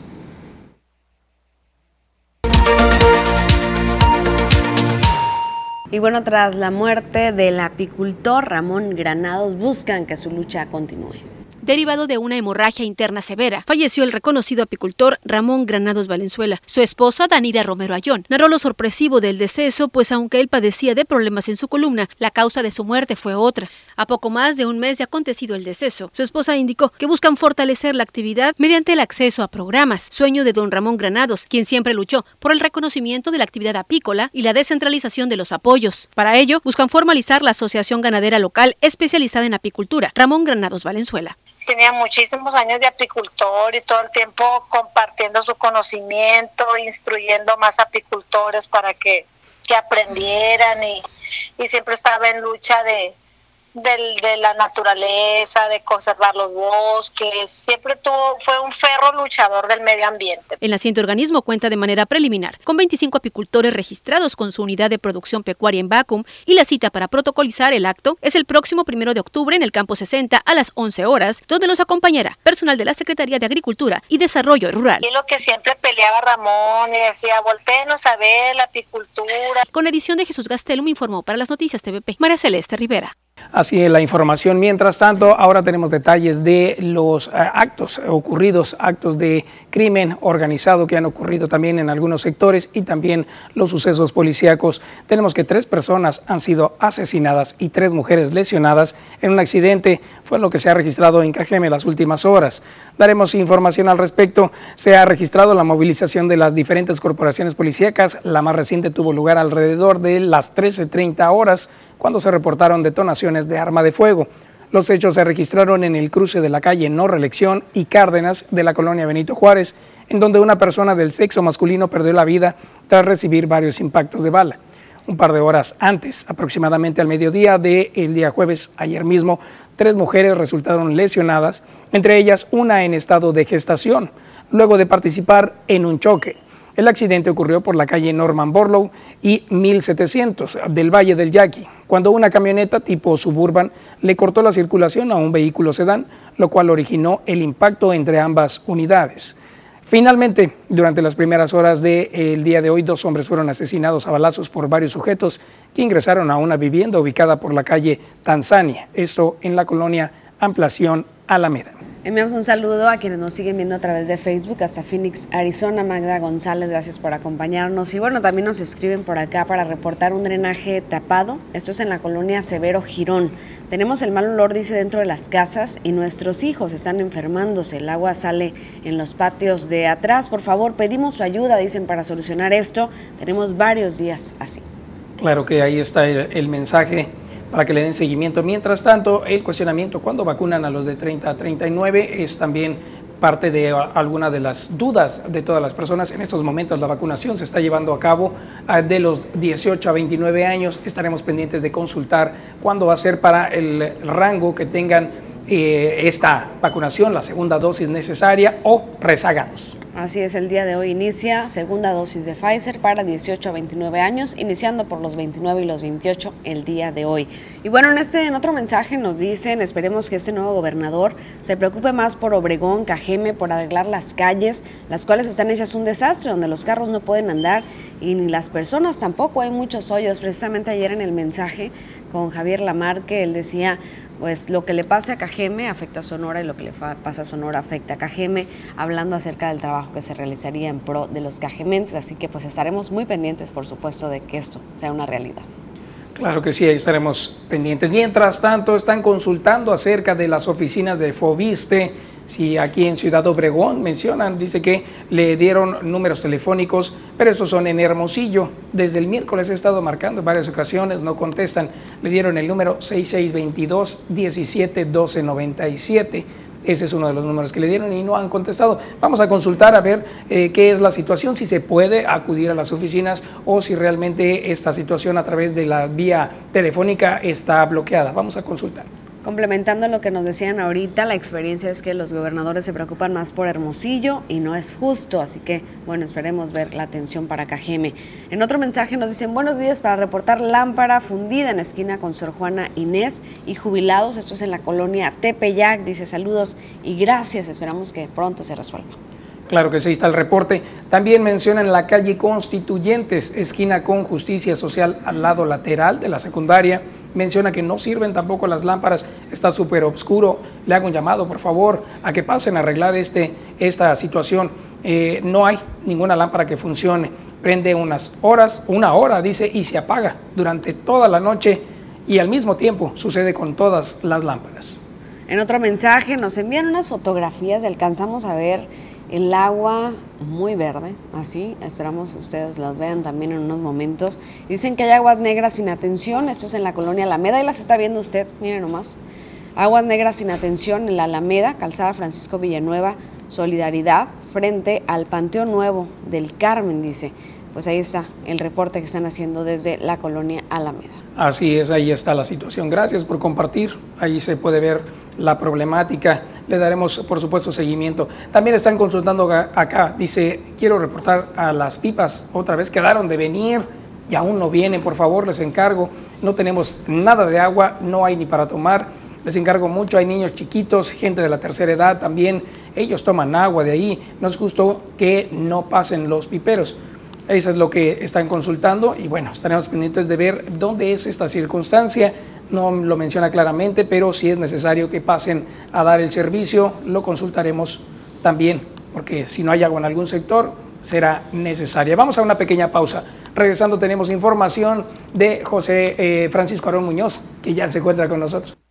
Y bueno, tras la muerte del apicultor Ramón Granados, buscan que su lucha continúe. Derivado de una hemorragia interna severa. Falleció el reconocido apicultor Ramón Granados Valenzuela. Su esposa, Danira Romero Ayón, narró lo sorpresivo del deceso, pues aunque él padecía de problemas en su columna, la causa de su muerte fue otra. A poco más de un mes de acontecido el deceso, su esposa indicó que buscan fortalecer la actividad mediante el acceso a programas, sueño de don Ramón Granados, quien siempre luchó por el reconocimiento de la actividad apícola y la descentralización de los apoyos. Para ello, buscan formalizar la Asociación Ganadera Local especializada en apicultura, Ramón Granados Valenzuela tenía muchísimos años de apicultor y todo el tiempo compartiendo su conocimiento, instruyendo más apicultores para que, que aprendieran y, y siempre estaba en lucha de, del, de la naturaleza, de conservar los bosques, siempre tuvo, fue un ferro luchador del medio ambiente. El naciente organismo cuenta de manera preliminar con 25 apicultores registrados con su unidad de producción pecuaria en Vacum y la cita para protocolizar el acto es el próximo primero de octubre en el campo 60 a las 11 horas, donde los acompañará personal de la Secretaría de Agricultura y Desarrollo Rural. Y lo que siempre peleaba Ramón y decía, voltenos a ver la apicultura. Con edición de Jesús Gastelum informó para las noticias TVP María Celeste Rivera. Así es la información. Mientras tanto, ahora tenemos detalles de los eh, actos ocurridos, actos de crimen organizado que han ocurrido también en algunos sectores y también los sucesos policíacos. Tenemos que tres personas han sido asesinadas y tres mujeres lesionadas en un accidente. Fue lo que se ha registrado en Cajeme las últimas horas. Daremos información al respecto. Se ha registrado la movilización de las diferentes corporaciones policíacas. La más reciente tuvo lugar alrededor de las 13.30 horas cuando se reportaron detonaciones de arma de fuego. Los hechos se registraron en el cruce de la calle No Reelección y Cárdenas de la colonia Benito Juárez, en donde una persona del sexo masculino perdió la vida tras recibir varios impactos de bala. Un par de horas antes, aproximadamente al mediodía del día jueves, ayer mismo, tres mujeres resultaron lesionadas, entre ellas una en estado de gestación, luego de participar en un choque. El accidente ocurrió por la calle Norman Borlow y 1700 del Valle del Yaqui, cuando una camioneta tipo suburban le cortó la circulación a un vehículo sedán, lo cual originó el impacto entre ambas unidades. Finalmente, durante las primeras horas del día de hoy, dos hombres fueron asesinados a balazos por varios sujetos que ingresaron a una vivienda ubicada por la calle Tanzania, esto en la colonia Ampliación Alameda. Enviamos un saludo a quienes nos siguen viendo a través de Facebook hasta Phoenix, Arizona. Magda González, gracias por acompañarnos. Y bueno, también nos escriben por acá para reportar un drenaje tapado. Esto es en la colonia Severo Girón. Tenemos el mal olor, dice, dentro de las casas y nuestros hijos están enfermándose. El agua sale en los patios de atrás. Por favor, pedimos su ayuda, dicen, para solucionar esto. Tenemos varios días así. Claro que ahí está el, el mensaje para que le den seguimiento. Mientras tanto, el cuestionamiento cuando vacunan a los de 30 a 39 es también parte de alguna de las dudas de todas las personas. En estos momentos la vacunación se está llevando a cabo ah, de los 18 a 29 años. Estaremos pendientes de consultar cuándo va a ser para el rango que tengan eh, esta vacunación, la segunda dosis necesaria o rezagados. Así es, el día de hoy inicia segunda dosis de Pfizer para 18 a 29 años, iniciando por los 29 y los 28 el día de hoy. Y bueno, en este en otro mensaje nos dicen, esperemos que este nuevo gobernador se preocupe más por Obregón, Cajeme, por arreglar las calles, las cuales están hechas un desastre, donde los carros no pueden andar y ni las personas tampoco, hay muchos hoyos. Precisamente ayer en el mensaje con Javier Lamarque, él decía, pues lo que le pasa a Cajeme afecta a Sonora y lo que le pasa a Sonora afecta a Cajeme, hablando acerca del trabajo que se realizaría en pro de los cajemenses. Así que pues estaremos muy pendientes, por supuesto, de que esto sea una realidad. Claro que sí, ahí estaremos pendientes. Mientras tanto, están consultando acerca de las oficinas de Fobiste. Si aquí en Ciudad Obregón mencionan, dice que le dieron números telefónicos, pero estos son en Hermosillo. Desde el miércoles he estado marcando en varias ocasiones, no contestan. Le dieron el número 6622 171297 ese es uno de los números que le dieron y no han contestado. Vamos a consultar a ver eh, qué es la situación, si se puede acudir a las oficinas o si realmente esta situación a través de la vía telefónica está bloqueada. Vamos a consultar. Complementando lo que nos decían ahorita, la experiencia es que los gobernadores se preocupan más por Hermosillo y no es justo, así que bueno, esperemos ver la atención para Cajeme. En otro mensaje nos dicen buenos días para reportar lámpara fundida en esquina con Sor Juana Inés y jubilados, esto es en la colonia Tepeyac, dice saludos y gracias, esperamos que pronto se resuelva. Claro que sí, está el reporte. También mencionan la calle Constituyentes, esquina con Justicia Social al lado lateral de la secundaria. Menciona que no sirven tampoco las lámparas, está súper oscuro. Le hago un llamado, por favor, a que pasen a arreglar este, esta situación. Eh, no hay ninguna lámpara que funcione. Prende unas horas, una hora, dice, y se apaga durante toda la noche y al mismo tiempo sucede con todas las lámparas. En otro mensaje nos envían unas fotografías alcanzamos a ver el agua muy verde, así, esperamos ustedes las vean también en unos momentos. Dicen que hay aguas negras sin atención, esto es en la colonia Alameda y las está viendo usted, miren nomás. Aguas negras sin atención en la Alameda, calzada Francisco Villanueva, Solidaridad, frente al Panteón Nuevo del Carmen, dice. Pues ahí está el reporte que están haciendo desde la colonia Alameda. Así es, ahí está la situación. Gracias por compartir. Ahí se puede ver la problemática. Le daremos, por supuesto, seguimiento. También están consultando acá. Dice, quiero reportar a las pipas. Otra vez quedaron de venir y aún no vienen. Por favor, les encargo. No tenemos nada de agua, no hay ni para tomar. Les encargo mucho. Hay niños chiquitos, gente de la tercera edad también. Ellos toman agua de ahí. No es justo que no pasen los piperos. Eso es lo que están consultando y bueno, estaremos pendientes de ver dónde es esta circunstancia. No lo menciona claramente, pero si es necesario que pasen a dar el servicio, lo consultaremos también, porque si no hay agua en algún sector, será necesaria. Vamos a una pequeña pausa. Regresando tenemos información de José eh, Francisco Arón Muñoz, que ya se encuentra con nosotros.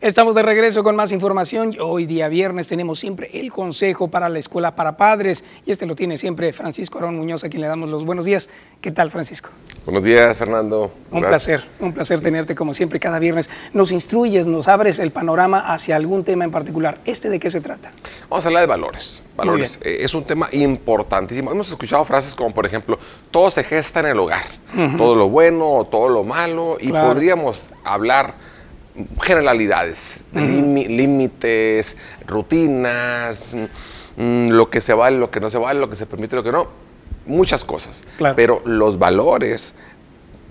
Estamos de regreso con más información. Hoy día viernes tenemos siempre el consejo para la escuela para padres y este lo tiene siempre Francisco Arón Muñoz, a quien le damos los buenos días. ¿Qué tal, Francisco? Buenos días, Fernando. Un placer, un placer tenerte como siempre cada viernes. Nos instruyes, nos abres el panorama hacia algún tema en particular. ¿Este de qué se trata? Vamos a hablar de valores. Valores. Eh, es un tema importantísimo. Hemos escuchado frases como, por ejemplo, todo se gesta en el hogar. Todo lo bueno, todo lo malo. Y podríamos hablar generalidades, límites, rutinas, mm, lo que se vale, lo que no se vale, lo que se permite, lo que no, muchas cosas. Pero los valores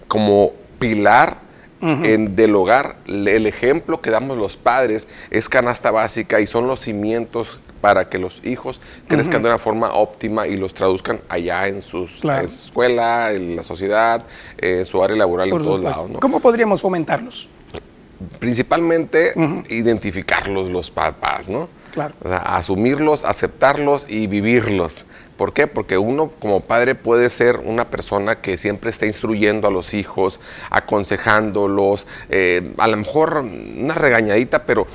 como pilar en, del hogar, el ejemplo que damos los padres es canasta básica y son los cimientos para que los hijos crezcan de una forma óptima y los traduzcan allá en, sus, su escuela, en la sociedad, en su área laboral, en todos lados. ¿Cómo podríamos fomentarlos? Principalmente identificarlos los papás, ¿no? Claro. O sea, asumirlos, aceptarlos y vivirlos. ¿Por qué? Porque uno como padre puede ser una persona que siempre está instruyendo a los hijos, aconsejándolos, eh, a lo mejor una regañadita, pero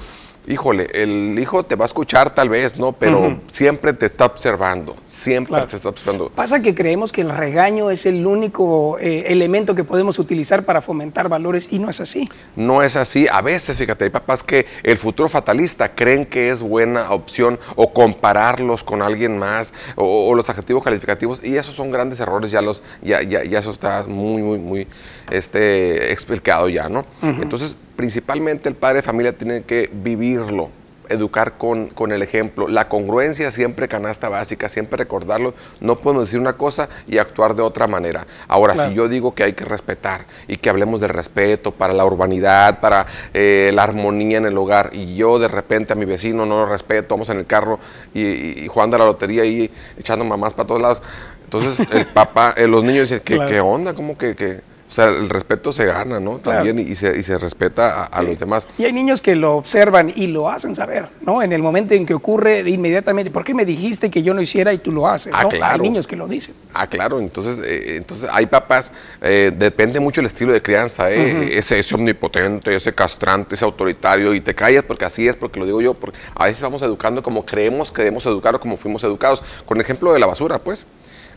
híjole, el hijo te va a escuchar tal vez, ¿no? Pero siempre te está observando, siempre te está observando. Pasa que creemos que el regaño es el único eh, elemento que podemos utilizar para fomentar valores y no es así. No es así. A veces, fíjate, hay papás que el futuro fatalista creen que es buena opción o compararlos con alguien más o, los adjetivos calificativos y esos son grandes errores, ya los ya, ya, ya eso está muy, muy, muy este, explicado ya, ¿no? Entonces, principalmente el padre de familia tiene que vivirlo, educar con, con, el ejemplo. La congruencia siempre canasta básica, siempre recordarlo. No podemos decir una cosa y actuar de otra manera. Ahora, si yo digo que hay que respetar y que hablemos de respeto para la urbanidad, para eh, la armonía en el hogar, y yo de repente a mi vecino no lo respeto, vamos en el carro y, jugando a la lotería y echando mamás para todos lados. Entonces el papá, eh, los niños dicen, ¿qué, ¿qué onda? ¿Cómo que...? que o sea, el respeto se gana, ¿no? También y, se, y se respeta a, los demás. Y hay niños que lo observan y lo hacen saber, ¿no? En el momento en que ocurre, inmediatamente, ¿por qué me dijiste que yo no hiciera y tú lo haces? Ah, claro. Hay niños que lo dicen. Ah, claro. Entonces, eh, entonces hay papás, eh, depende mucho el estilo de crianza, ¿eh? ese, ese, omnipotente, ese castrante, ese autoritario, y te callas porque así es, porque lo digo yo, porque a veces vamos educando como creemos que debemos educar o como fuimos educados. Con el ejemplo de la basura, pues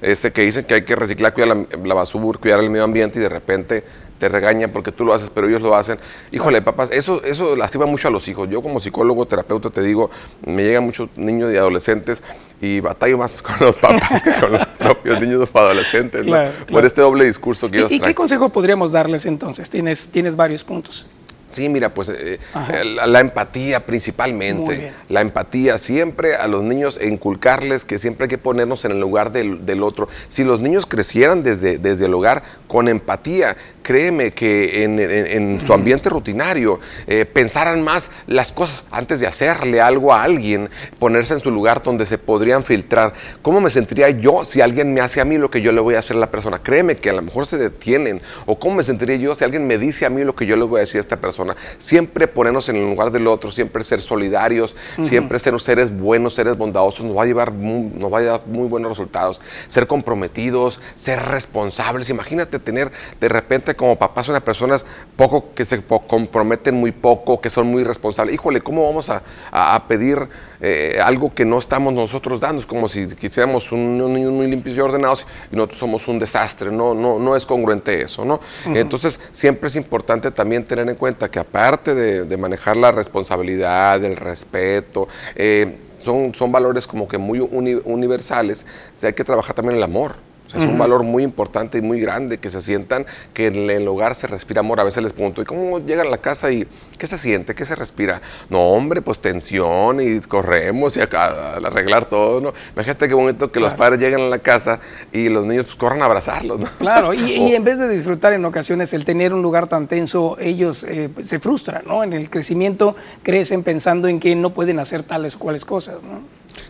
este, que dicen que hay que reciclar, cuidar la, basura, cuidar el medio ambiente y de repente te regañan porque tú lo haces, pero ellos lo hacen. Híjole, papás, eso, eso lastima mucho a los hijos. Yo como psicólogo, terapeuta, te digo, me llegan muchos niños y adolescentes y batallo más con los papás que con los propios niños o adolescentes, por este doble discurso que ellos ¿Y, ¿Y qué consejo podríamos darles entonces? Tienes, tienes varios puntos. Sí, mira, pues eh, la, empatía principalmente, la empatía, siempre a los niños inculcarles que siempre hay que ponernos en el lugar del, otro. Si los niños crecieran desde, desde el hogar con empatía, créeme que en, en- en su ambiente rutinario eh, pensaran más las cosas antes de hacerle algo a alguien, ponerse en su lugar donde se podrían filtrar. ¿Cómo me sentiría yo si alguien me hace a mí lo que yo le voy a hacer a la persona? Créeme que a lo mejor se detienen. ¿O cómo me sentiría yo si alguien me dice a mí lo que yo le voy a decir a esta persona? Siempre ponernos en el lugar del otro, siempre ser solidarios, siempre ser seres buenos, seres bondadosos, nos va a llevar muy, nos va a dar muy buenos resultados. Ser comprometidos, ser responsables. Imagínate tener de repente como papás unas personas poco que se comprometen muy poco, que son muy responsables. Híjole, ¿cómo vamos a, a- pedir eh, algo que no estamos nosotros dando? Es como si quisiéramos un, un niño muy limpios y ordenados y nosotros somos un desastre. No, no, no es congruente eso, ¿no? Entonces, siempre es importante también tener en cuenta que aparte de, de manejar la responsabilidad, el respeto, eh, son, son valores como que muy uni- universales, o sea, hay que trabajar también el amor. O sea, es un valor muy importante y muy grande que se sientan que en el hogar se respira amor. A veces les pregunto, ¿y cómo llegan a la casa y qué se siente? ¿Qué se respira? No, hombre, pues tensión y corremos y acá a arreglar todo, ¿no? Imagínate qué bonito que los padres llegan a la casa y los niños pues, corran a abrazarlos, ¿no? Claro, y, en vez de disfrutar en ocasiones el tener un lugar tan tenso, ellos eh, pues, se frustran, ¿no? En el crecimiento crecen pensando en que no pueden hacer tales o cuales cosas, ¿no?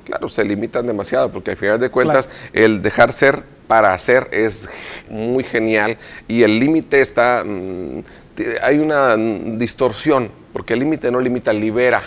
Claro, se limitan demasiado porque al final de cuentas el dejar ser para hacer es muy genial y el límite está, mm, hay una distorsión porque el límite no limita, libera,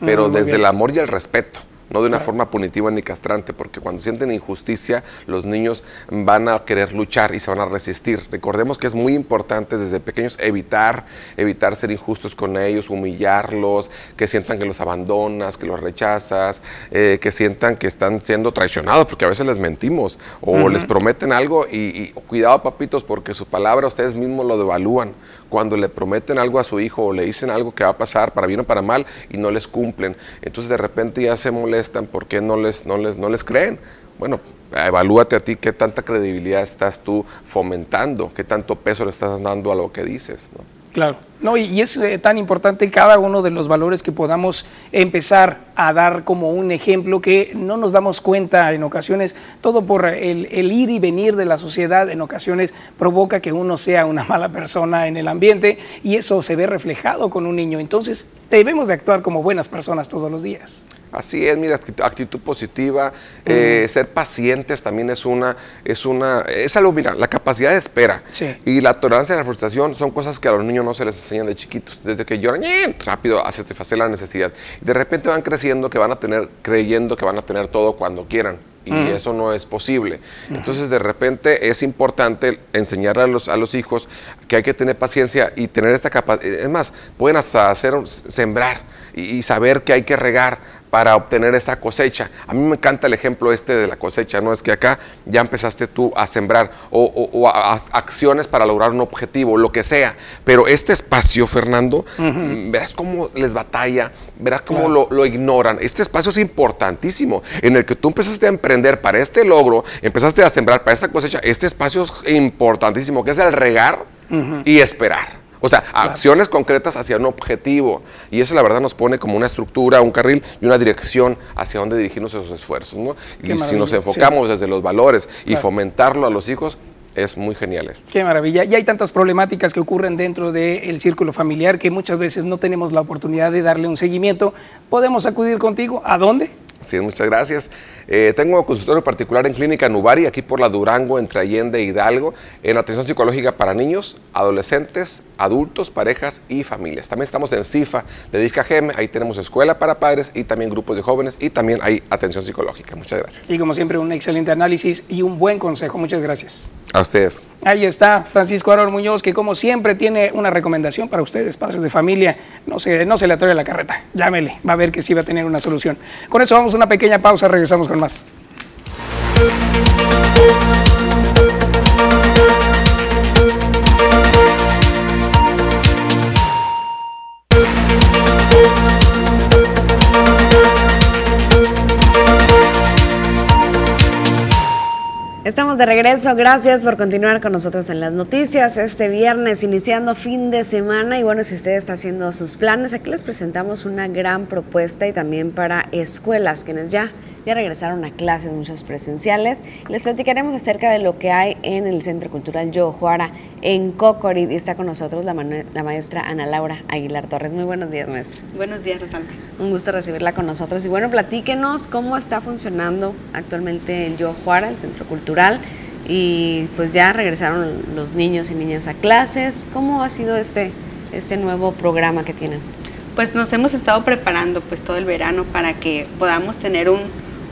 pero Mm, desde bien. el amor y el respeto. No de una forma punitiva ni castrante, porque cuando sienten injusticia, los niños van a querer luchar y se van a resistir. Recordemos que es muy importante desde pequeños evitar, evitar ser injustos con ellos, humillarlos, que sientan que los abandonas, que los rechazas, eh, que sientan que están siendo traicionados, porque a veces les mentimos o les prometen algo y, y cuidado papitos, porque su palabra ustedes mismos lo devalúan. Cuando le prometen algo a su hijo o le dicen algo que va a pasar para bien o para mal y no les cumplen, entonces de repente ya se molestan porque no les, no les, no les creen. Bueno, evalúate a ti qué tanta credibilidad estás tú fomentando, qué tanto peso le estás dando a lo que dices. Claro. No, y, y es eh, tan importante cada uno de los valores que podamos empezar a dar como un ejemplo que no nos damos cuenta en ocasiones, todo por el, el ir y venir de la sociedad en ocasiones provoca que uno sea una mala persona en el ambiente y eso se ve reflejado con un niño. Entonces debemos de actuar como buenas personas todos los días. Así es, mira, actitud, positiva, eh, ser pacientes también es una, es una, es algo, mira, la capacidad de espera Sí. y la tolerancia a la frustración son cosas que a los niños no se les enseñan de chiquitos. Desde que lloran, ¡ñe! rápido a satisfacer la necesidad. De repente van creciendo que van a tener, creyendo que van a tener todo cuando quieran. Y Ujú. eso no es posible. Entonces, de repente es importante enseñar a los, a los hijos que hay que tener paciencia y tener esta capacidad. Es más, pueden hasta hacer sembrar y, y saber que hay que regar para obtener esa cosecha. A mí me encanta el ejemplo este de la cosecha, ¿no? Es que acá ya empezaste tú a sembrar o, o- o a- a- acciones para lograr un objetivo, lo que sea. Pero este espacio, Fernando, mm, verás cómo les batalla, verás cómo Claro. lo, lo ignoran. Este espacio es importantísimo, en el que tú empezaste a emprender para este logro, empezaste a sembrar para esta cosecha. Este espacio es importantísimo, que es el regar y esperar. O sea, acciones concretas hacia un objetivo. Y eso la verdad nos pone como una estructura, un carril y una dirección hacia dónde dirigirnos esos esfuerzos. ¿no? Y si nos enfocamos desde los valores y Claro. fomentarlo a los hijos, es muy genial esto. Qué maravilla. Y hay tantas problemáticas que ocurren dentro del círculo familiar que muchas veces no tenemos la oportunidad de darle un seguimiento. ¿Podemos acudir contigo? ¿A dónde? Sí, muchas gracias. Eh, tengo consultorio particular en Clínica Nubari, aquí por la Durango, entre Allende e Hidalgo, en atención psicológica para niños, adolescentes, adultos, parejas y familias. También estamos en CIFA de DIFCA GM, ahí tenemos escuela para padres y también grupos de jóvenes y también hay atención psicológica. Muchas gracias. Y como siempre, un excelente análisis y un buen consejo. Muchas gracias. A ustedes. Ahí está Francisco Aror Muñoz, que como siempre tiene una recomendación para ustedes, padres de familia. No se, no se le atore la carreta. Llámele, va a ver que sí va a tener una solución. Con eso vamos una pequeña pausa, regresamos con más. Estamos de regreso, gracias por continuar con nosotros en las noticias. Este viernes iniciando fin de semana y bueno, si usted está haciendo sus planes, aquí les presentamos una gran propuesta y también para escuelas, quienes ya ya regresaron a clases, muchas presenciales. Les platicaremos acerca de lo que hay en el Centro Cultural Yo Juara en Cocorit y está con nosotros la, la maestra Ana Laura Aguilar Torres. Muy buenos días, maestra. Buenos días, Rosalba. Un gusto recibirla con nosotros. Y bueno, platíquenos cómo está funcionando actualmente el Yo Juara, el Centro Cultural y pues ya regresaron los niños y niñas a clases. ¿Cómo ha sido este, este nuevo programa que tienen? Pues nos hemos estado preparando pues todo el verano para que podamos tener un,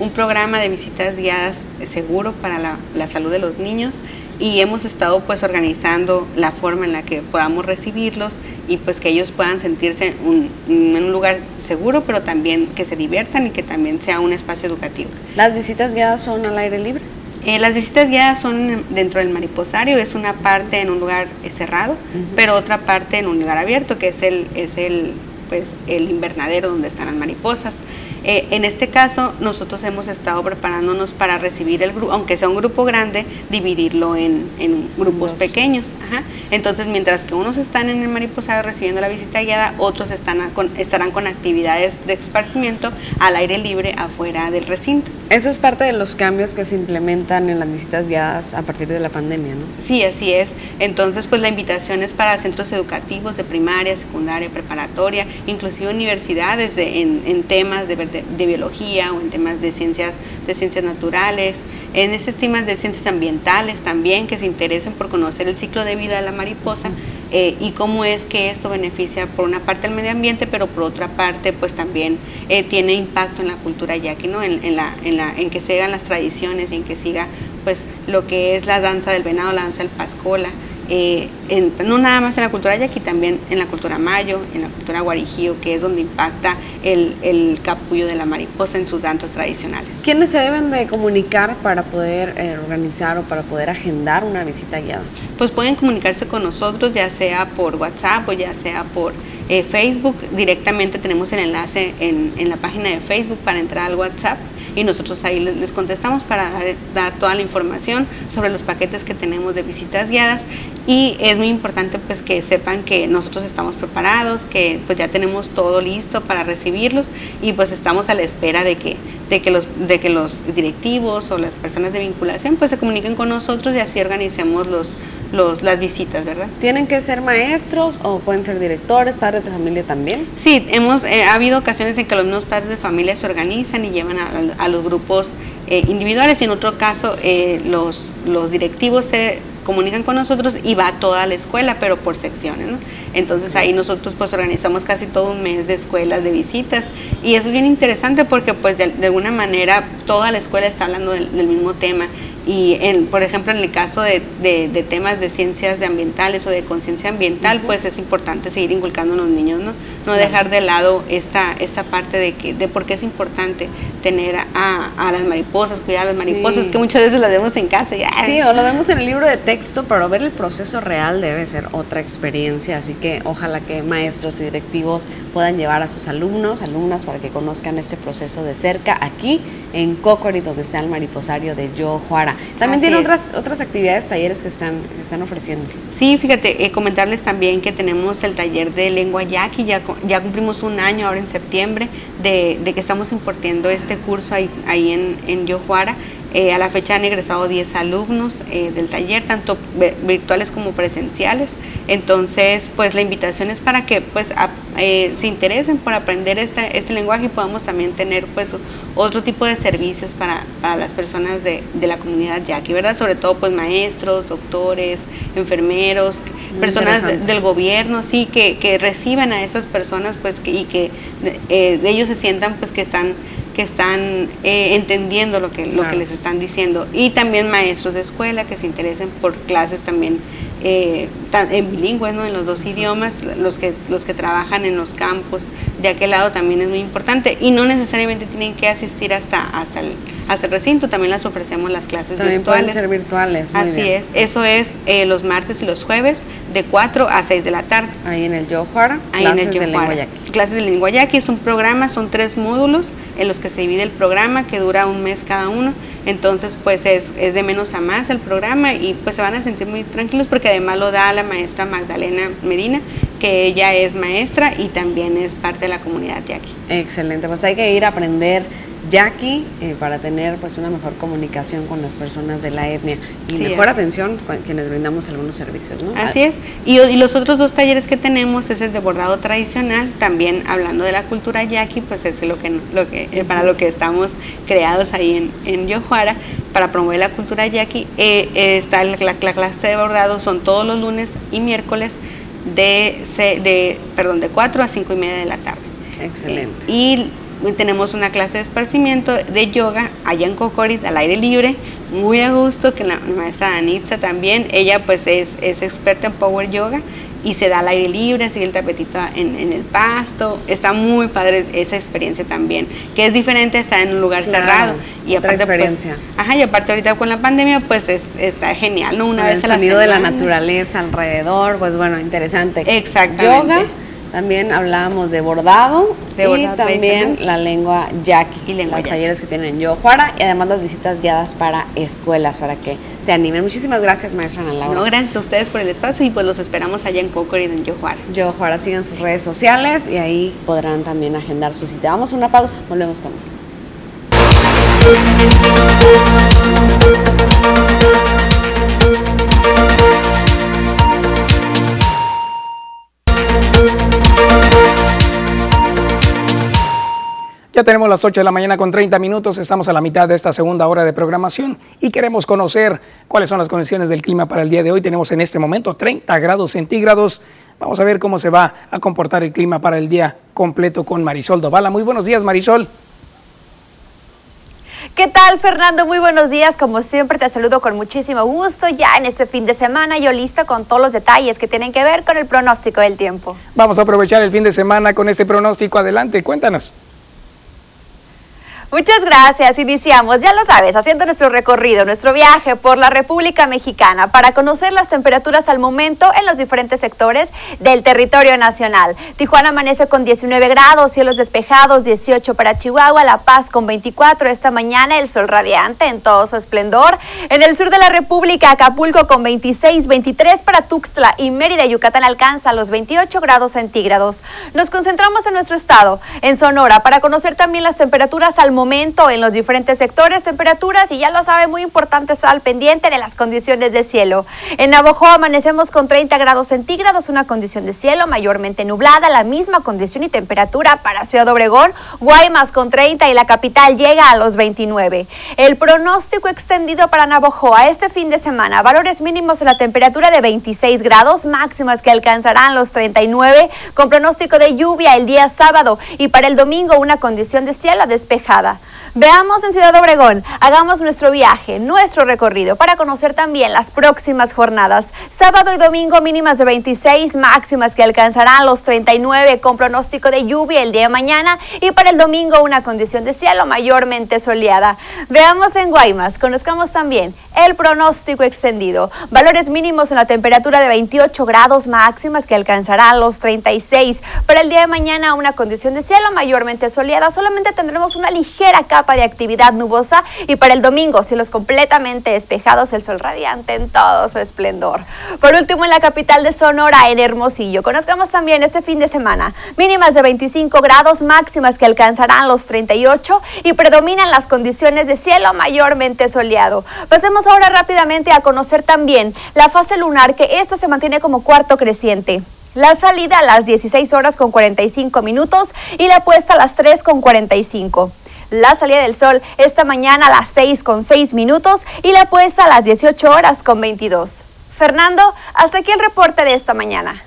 un programa de visitas guiadas seguro para la, la, salud de los niños y hemos estado pues organizando la forma en la que podamos recibirlos y pues que ellos puedan sentirse un, en un lugar seguro pero también que se diviertan y que también sea un espacio educativo. ¿Las visitas guiadas son al aire libre? Eh, las visitas guiadas son dentro del mariposario, es una parte en un lugar cerrado, pero otra parte en un lugar abierto, que es el, es el, pues, el invernadero donde están las mariposas. Eh, en este caso, nosotros hemos estado preparándonos para recibir el grupo, aunque sea un grupo grande, dividirlo en, grupos pequeños. Entonces, mientras que unos están en el mariposario recibiendo la visita guiada, otros están estarán con actividades de esparcimiento al aire libre afuera del recinto. Eso es parte de los cambios que se implementan en las visitas guiadas a partir de la pandemia, ¿no? Sí, así es. Entonces, pues la invitación es para centros educativos de primaria, secundaria, preparatoria, inclusive universidades en, en temas de de, biología o en temas de ciencias, de ciencias naturales, en esos temas de ciencias ambientales también, que se interesen por conocer el ciclo de vida de la mariposa eh, y cómo es que esto beneficia por una parte al medio ambiente, pero por otra parte pues también eh, tiene impacto en la cultura yaqui, ¿no? En, en, la, en, la, en que sigan las tradiciones y en que siga pues lo que es la danza del venado, la danza del pascola, eh, no nada más en la cultura yaqui, también en la cultura mayo, en la cultura guarijío, que es donde impacta el, capullo de la mariposa en sus danzas tradicionales. ¿Quiénes se deben de comunicar para poder eh, organizar o para poder agendar una visita guiada? Pues pueden comunicarse con nosotros, ya sea por WhatsApp o ya sea por eh, Facebook. Directamente tenemos el enlace en, en la página de Facebook para entrar al WhatsApp y nosotros ahí les, contestamos para dar, toda la información sobre los paquetes que tenemos de visitas guiadas y es muy importante pues que sepan que nosotros estamos preparados, que pues ya tenemos todo listo para recibirlos y pues estamos a la espera de que de que los de que los directivos o las personas de vinculación pues se comuniquen con nosotros y así organicemos los los, las visitas, ¿verdad? ¿Tienen que ser maestros o pueden ser directores, padres de familia también? Sí, hemos, eh, ha habido ocasiones en que los mismos padres de familia se organizan y llevan a, los grupos eh, individuales y en otro caso eh, los, los directivos se comunican con nosotros y va toda la escuela, pero por secciones. Entonces ahí nosotros pues organizamos casi todo un mes de escuelas, de visitas y eso es bien interesante porque pues de, alguna manera toda la escuela está hablando del mismo tema y, en, por ejemplo, en el caso de, de, temas de ciencias ambientales o de conciencia ambiental, pues es importante seguir inculcando a los niños, ¿no? No dejar de lado esta, esta parte de, que, de por qué es importante tener a, a las mariposas, cuidar a las mariposas, que muchas veces las vemos en casa. Y, sí, o lo vemos en el libro de texto, pero ver el proceso real debe ser otra experiencia, así que ojalá que maestros y directivos puedan llevar a sus alumnos, alumnas, para que conozcan este proceso de cerca aquí en Cocori, donde está el mariposario de Yo Juara también tiene otras, otras actividades, talleres que están, están ofreciendo. Sí, fíjate, eh, comentarles también que tenemos el taller de lengua yaqui, ya, ya cumplimos un año ahora en septiembre de, que estamos impartiendo este curso ahí, ahí en, en Yojuara. Eh, a la fecha han egresado 10 alumnos eh, del taller, tanto virtuales como presenciales. Entonces, pues la invitación es para que pues eh, se interesen por aprender este, este lenguaje y podamos también tener pues otro tipo de servicios para, las personas de, la comunidad yaqui, ¿verdad? Sobre todo pues maestros, doctores, enfermeros, personas del gobierno, sí, que, que reciban a esas personas pues y que de ellos se sientan pues que están que están eh, entendiendo lo que, lo que les están diciendo. Y también maestros de escuela que se interesen por clases también eh, en bilingües, ¿no? en los dos idiomas, los que, los que trabajan en los campos de aquel lado también es muy importante y no necesariamente tienen que asistir hasta, hasta, el, hasta el recinto, también las ofrecemos las clases también virtuales. Pueden ser virtuales. Así es, eso es eh, los martes y los jueves de 4 a 6 de la tarde. Ahí en el Yohuara, Ahí en el de lengua yaqui. Clases de lengua yaqui es un programa, son tres módulos en los que se divide el programa, que dura un mes cada uno. Entonces, pues es, es, de menos a más el programa y pues se van a sentir muy tranquilos porque además lo da la maestra Magdalena Medina, que ella es maestra y también es parte de la comunidad de aquí. Excelente, pues hay que ir a aprender yaqui eh, para tener pues una mejor comunicación con las personas de la etnia y Sí, mejor es. atención quienes brindamos algunos servicios, ¿no? Así es. Y, y los otros dos talleres que tenemos es el de bordado tradicional, también hablando de la cultura yaqui, pues es lo que, lo que eh, para lo que estamos creados ahí en, en Yojuara, para promover la cultura yaqui. Eh, está la, la- la clase de bordado, son todos los lunes y miércoles de, de, perdón, de 4 a 5 y media de la tarde. Excelente. Y tenemos una clase de esparcimiento de yoga allá en Cocorit, al aire libre, muy a gusto, que la maestra Danitza también, ella pues es, es experta en Power Yoga y se da al aire libre, sigue el tapetito en, en el pasto, está muy padre esa experiencia también, que es diferente a estar en un lugar Claro, cerrado. Y otra aparte, pues, experiencia. ajá, y aparte ahorita con la pandemia, pues es, está genial, ¿no? Una vez el a la sonido de la naturaleza alrededor, pues bueno, interesante. Exactamente. Yoga, también hablábamos de bordado De y bordado también la lengua yaqui, Y lengua las yaqui. talleres que tienen en Yojuara y además las visitas guiadas para escuelas para que se animen. Muchísimas gracias, maestra Ana Laura. No, gracias a ustedes por el espacio y pues los esperamos allá en Cocorit, en Yojuara. Yojuara, sigan sus redes sociales y ahí podrán también agendar su cita. Vamos a una pausa, volvemos con más. Ya tenemos las 8 de la mañana con 30 minutos, estamos a la mitad de esta segunda hora de programación y queremos conocer cuáles son las condiciones del clima para el día de hoy. Tenemos en este momento 30 grados centígrados. Vamos a ver cómo se va a comportar el clima para el día completo con Marisol Dovala. Muy buenos días, Marisol. ¿Qué tal, Fernando? Muy buenos días. Como siempre, te saludo con muchísimo gusto. Ya en este fin de semana, yo lista con todos los detalles que tienen que ver con el pronóstico del tiempo. Vamos a aprovechar el fin de semana con este pronóstico. Adelante, cuéntanos. Muchas gracias. Iniciamos, ya lo sabes, haciendo nuestro recorrido, nuestro viaje por la República Mexicana para conocer las temperaturas al momento en los diferentes sectores del territorio nacional. Tijuana amanece con 19 grados, cielos despejados, 18 para Chihuahua, La Paz con 24. Esta mañana el sol radiante en todo su esplendor. En el sur de la República, Acapulco con 26, 23 para Tuxtla y Mérida, Yucatán alcanza los 28 grados centígrados. Nos concentramos en nuestro estado, en Sonora, para conocer también las temperaturas al momento en los diferentes sectores, temperaturas y ya lo sabe, muy importante estar al pendiente de las condiciones de cielo. En Navajo amanecemos con 30 grados centígrados, una condición de cielo mayormente nublada, la misma condición y temperatura para Ciudad Obregón, Guaymas con 30 y la capital llega a los 29. El pronóstico extendido para Navojoa este fin de semana, valores mínimos en la temperatura de 26 grados, máximas que alcanzarán los 39, con pronóstico de lluvia el día sábado y para el domingo una condición de cielo despejada. Veamos en Ciudad Obregón, hagamos nuestro viaje, nuestro recorrido para conocer también las próximas jornadas. Sábado y domingo mínimas de 26, máximas que alcanzarán los 39 con pronóstico de lluvia el día de mañana y para el domingo una condición de cielo mayormente soleada. Veamos en Guaymas, conozcamos también el pronóstico extendido. Valores mínimos en la temperatura de 28 grados máximas que alcanzarán los 36. Para el día de mañana una condición de cielo mayormente soleada. Solamente tendremos una ligera capa de actividad nubosa y para el domingo cielos completamente despejados, el sol radiante en todo su esplendor. Por último en la capital de Sonora, en Hermosillo. Conozcamos también este fin de semana mínimas de 25 grados máximas que alcanzarán los 38 y predominan las condiciones de cielo mayormente soleado. Pasemos ahora rápidamente a conocer también la fase lunar que esta se mantiene como cuarto creciente. La salida a las 16 horas con 45 minutos y la puesta a las 3 con 45. La salida del sol esta mañana a las 6 con 6 minutos y la puesta a las 18 horas con 22. Fernando, hasta aquí el reporte de esta mañana.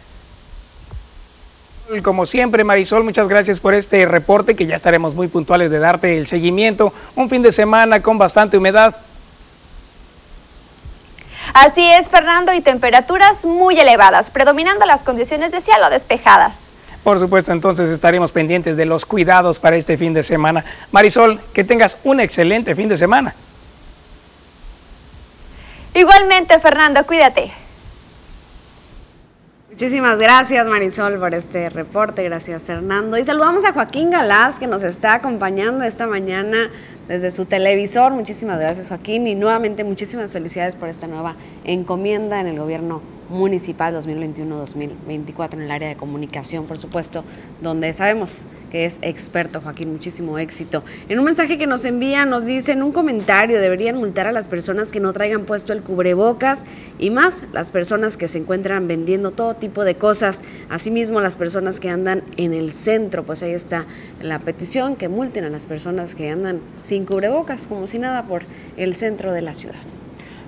Como siempre, Marisol, muchas gracias por este reporte que ya estaremos muy puntuales de darte el seguimiento. Un fin de semana con bastante humedad. Así es, Fernando, y temperaturas muy elevadas, predominando las condiciones de cielo despejadas. Por supuesto, entonces estaremos pendientes de los cuidados para este fin de semana. Marisol, que tengas un excelente fin de semana. Igualmente, Fernando, cuídate. Muchísimas gracias Marisol por este reporte, gracias Fernando. Y saludamos a Joaquín Galás que nos está acompañando esta mañana desde su televisor. Muchísimas gracias Joaquín y nuevamente muchísimas felicidades por esta nueva encomienda en el gobierno municipal 2021-2024 en el área de comunicación, por supuesto, donde sabemos que es experto, Joaquín, muchísimo éxito. En un mensaje que nos envía nos dice en un comentario, deberían multar a las personas que no traigan puesto el cubrebocas y más las personas que se encuentran vendiendo todo tipo de cosas, asimismo las personas que andan en el centro, pues ahí está la petición, que multen a las personas que andan sin cubrebocas, como si nada, por el centro de la ciudad.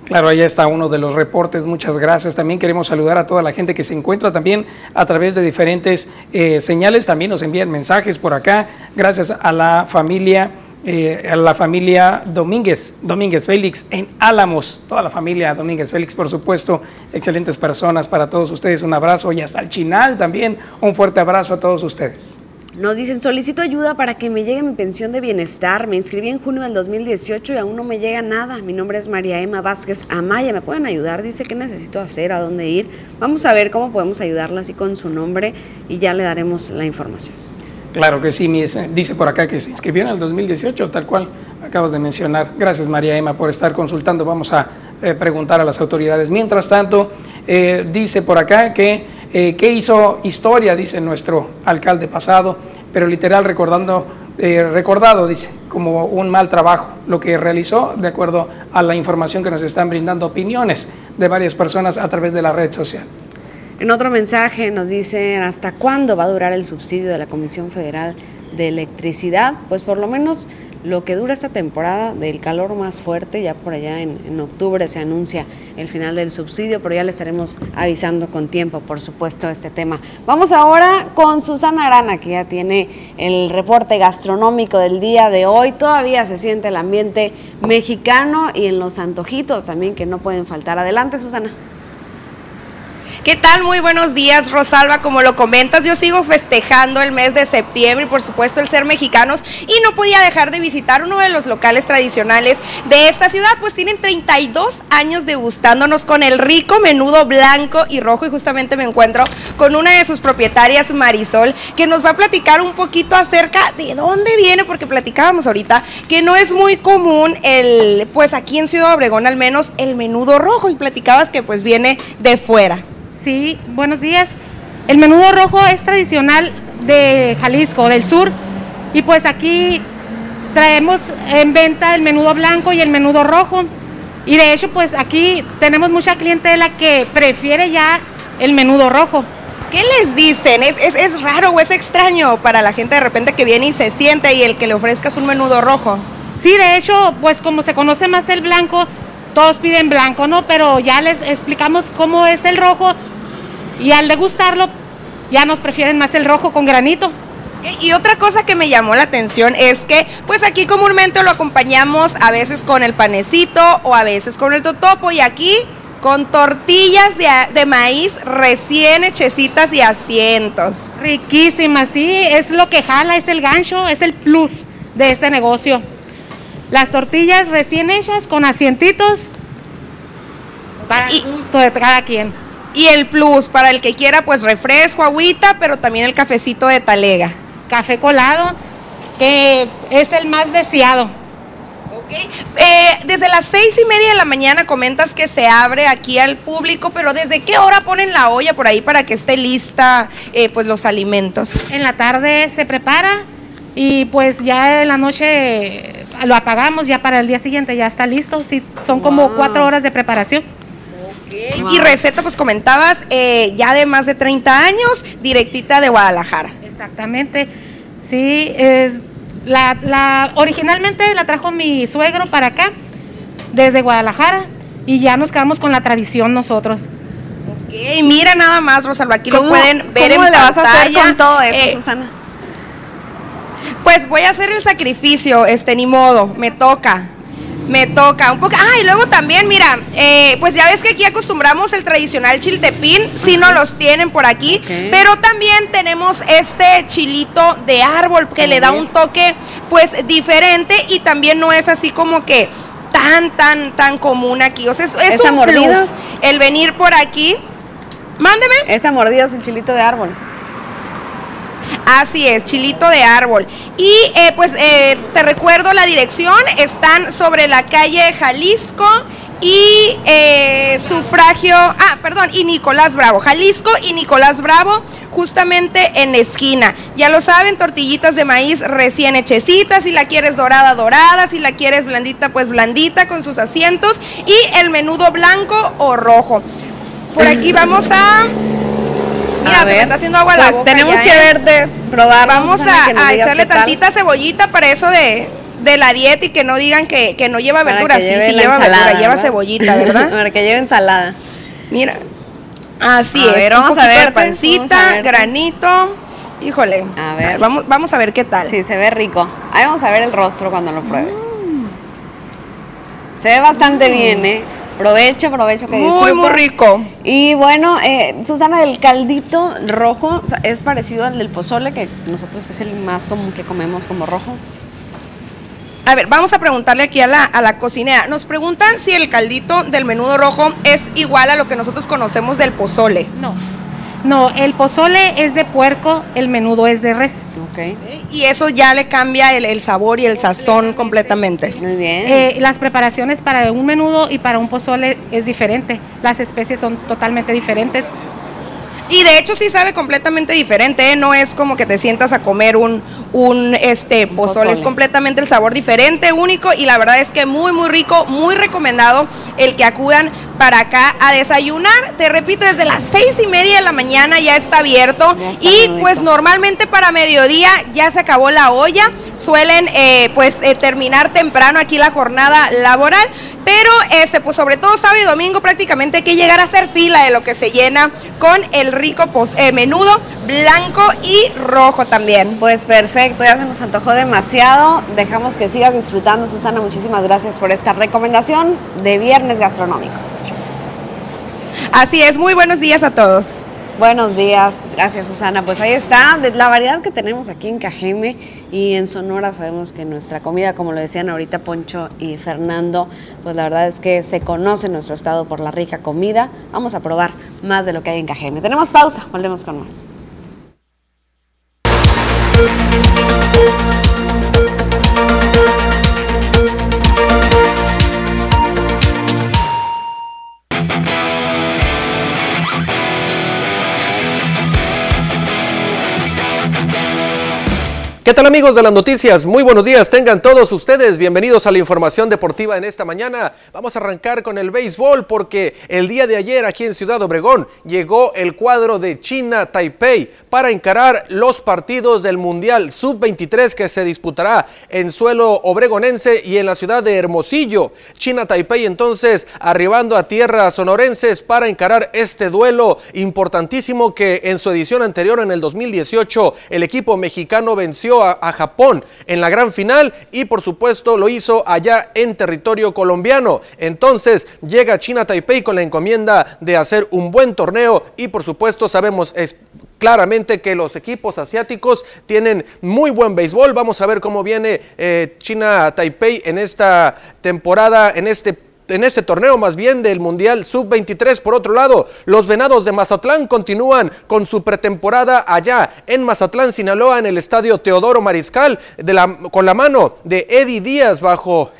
Claro, ahí está uno de los reportes. Muchas gracias. También queremos saludar a toda la gente que se encuentra también a través de diferentes eh, señales. También nos envían mensajes por acá. Gracias a la familia. Eh, a la familia Domínguez, Domínguez Félix en Álamos, toda la familia Domínguez Félix, por supuesto, excelentes personas para todos ustedes, un abrazo y hasta el Chinal también, un fuerte abrazo a todos ustedes. Nos dicen, solicito ayuda para que me llegue mi pensión de bienestar. Me inscribí en junio del 2018 y aún no me llega nada. Mi nombre es María Emma Vázquez Amaya. ¿Me pueden ayudar? Dice qué necesito hacer, a dónde ir. Vamos a ver cómo podemos ayudarla así con su nombre y ya le daremos la información. Claro que sí, dice por acá que se inscribió en el 2018, tal cual acabas de mencionar. Gracias María Emma por estar consultando. Vamos a eh, preguntar a las autoridades. Mientras tanto, eh, dice por acá que eh, ¿Qué hizo historia? Dice nuestro alcalde pasado, pero literal recordando, eh, recordado, dice, como un mal trabajo, lo que realizó de acuerdo a la información que nos están brindando opiniones de varias personas a través de la red social. En otro mensaje nos dicen, ¿hasta cuándo va a durar el subsidio de la Comisión Federal de Electricidad? Pues por lo menos lo que dura esta temporada del calor más fuerte, ya por allá en, octubre se anuncia el final del subsidio, pero ya le estaremos avisando con tiempo, por supuesto, este tema. Vamos ahora con Susana Arana, que ya tiene el reporte gastronómico del día de hoy. Todavía se siente el ambiente mexicano y en los antojitos también que no pueden faltar. Adelante, Susana. ¿Qué tal? Muy buenos días, Rosalba. Como lo comentas, yo sigo festejando el mes de septiembre y por supuesto el ser mexicanos y no podía dejar de visitar uno de los locales tradicionales de esta ciudad, pues tienen 32 años degustándonos con el rico menudo blanco y rojo y justamente me encuentro con una de sus propietarias, Marisol, que nos va a platicar un poquito acerca de dónde viene, porque platicábamos ahorita que no es muy común el, pues aquí en Ciudad Obregón al menos el menudo rojo y platicabas que pues viene de fuera. Sí, buenos días. El menudo rojo es tradicional de Jalisco, del sur, y pues aquí traemos en venta el menudo blanco y el menudo rojo. Y de hecho, pues aquí tenemos mucha clientela que prefiere ya el menudo rojo. ¿Qué les dicen? ¿Es, es, es raro o es extraño para la gente de repente que viene y se siente y el que le ofrezcas un menudo rojo? Sí, de hecho, pues como se conoce más el blanco, todos piden blanco, ¿no? Pero ya les explicamos cómo es el rojo y al degustarlo ya nos prefieren más el rojo con granito. Y otra cosa que me llamó la atención es que pues aquí comúnmente lo acompañamos a veces con el panecito o a veces con el totopo y aquí con tortillas de, de, maíz recién hechecitas y asientos. Riquísimas, sí, es lo que jala, es el gancho, es el plus de este negocio. Las tortillas recién hechas con asientitos para el gusto de cada quien. Y el plus para el que quiera, pues refresco, agüita, pero también el cafecito de talega. Café colado, que es el más deseado. Ok. Eh, desde las seis y media de la mañana comentas que se abre aquí al público, pero ¿desde qué hora ponen la olla por ahí para que esté lista eh, pues los alimentos? En la tarde se prepara y pues ya en la noche lo apagamos, ya para el día siguiente ya está listo. Sí, son como cuatro horas de preparación. Y receta, pues comentabas, eh, ya de más de 30 años, directita de Guadalajara. Exactamente, sí, es, la, originalmente la trajo mi suegro para acá, desde Guadalajara, y ya nos quedamos con la tradición nosotros. Ok, mira nada más, Rosalba, aquí lo pueden ver en le pantalla. Vas a hacer con todo eso, Eh, Susana? Pues voy a hacer el sacrificio, este, ni modo, me toca. Me toca un poco. Ah, y luego también, mira, eh, pues ya ves que aquí acostumbramos el tradicional chiltepín, si no los tienen por aquí, pero también tenemos este chilito de árbol que le da un toque pues diferente y también no es así como que tan, tan, tan común aquí. O sea, es, es ¿Es un plus el venir por aquí. Mándeme. Es a mordidas el chilito de árbol. Así es, chilito de árbol. Y eh, pues eh, te recuerdo la dirección, están sobre la calle Jalisco y eh, sufragio, ah, perdón, y Nicolás Bravo, Jalisco y Nicolás Bravo, justamente en esquina. Ya lo saben, tortillitas de maíz recién hechecitas, si la quieres dorada, dorada, si la quieres blandita, pues blandita con sus asientos y el menudo blanco o rojo. Por aquí vamos a... Mira, se me está haciendo agua la Pues boca tenemos ya, que ¿eh? verte, probar. Vamos a, echarle tantita cebollita para eso de, de la dieta y que no digan que, que no lleva Para verdura. Sí, sí la lleva ensalada, verdura, lleva cebollita, ¿verdad? Para que lleve ensalada. Mira, así A es. ver, un vamos a de verte, vamos a pancita, verte. granito. Híjole. A ver. Vamos, vamos a ver qué tal. Sí, se ve rico. Ahí vamos a ver el rostro cuando lo pruebes. Mm. Se ve bastante bien, ¿eh? Provecho, provecho que Muy, disfruten. muy rico. Y bueno, eh, Susana, el caldito rojo es parecido al del pozole, que nosotros que es el más común que comemos como rojo. A ver, vamos a preguntarle aquí a la, a la cocinera. Nos preguntan si el caldito del menudo rojo es igual a lo que nosotros conocemos del pozole. No. No, el pozole es de puerco, el menudo es de res. Y eso ya le cambia el, el sabor y el sazón completamente. Muy bien. Eh, las preparaciones para un menudo y para un pozole es diferente. Las especies son totalmente diferentes. Y de hecho sí sabe completamente diferente, ¿eh? no es como que te sientas a comer un, un este pozole, pozole. es completamente el sabor diferente, único y la verdad es que muy muy rico, muy recomendado el que acudan para acá a desayunar, te repito, desde las seis y media de la mañana ya está abierto. Ya está y pues normalmente para mediodía ya se acabó la olla, suelen eh, pues eh, terminar temprano aquí la jornada laboral, pero este pues sobre todo sábado y domingo prácticamente hay que llegar a hacer fila de lo que se llena con el rico pos- eh, menudo blanco y rojo también. Pues perfecto, ya se nos antojó demasiado. Dejamos que sigas disfrutando, Susana. Muchísimas gracias por esta recomendación de Viernes Gastronómico. Así es, muy buenos días a todos. Buenos días, gracias Susana. Pues ahí está, la variedad que tenemos aquí en Cajeme y en Sonora sabemos que nuestra comida, como lo decían ahorita Poncho y Fernando, pues la verdad es que se conoce nuestro estado por la rica comida. Vamos a probar más de lo que hay en Cajeme. Tenemos pausa, volvemos con más. Tal amigos de las noticias? Muy buenos días, tengan todos ustedes bienvenidos a la información deportiva en esta mañana. Vamos a arrancar con el béisbol porque el día de ayer aquí en Ciudad Obregón llegó el cuadro de China Taipei para encarar los partidos del Mundial Sub-23 que se disputará en suelo obregonense y en la ciudad de Hermosillo. China Taipei entonces arribando a tierras sonorenses para encarar este duelo importantísimo que en su edición anterior en el 2018 el equipo mexicano venció a, a Japón en la gran final y por supuesto lo hizo allá en territorio colombiano. Entonces llega China Taipei con la encomienda de hacer un buen torneo y por supuesto sabemos es- claramente que los equipos asiáticos tienen muy buen béisbol. Vamos a ver cómo viene eh, China Taipei en esta temporada, en este en este torneo más bien del Mundial Sub-23. Por otro lado, los Venados de Mazatlán continúan con su pretemporada allá en Mazatlán, Sinaloa, en el estadio Teodoro Mariscal, con la mano de Eddie Díaz bajo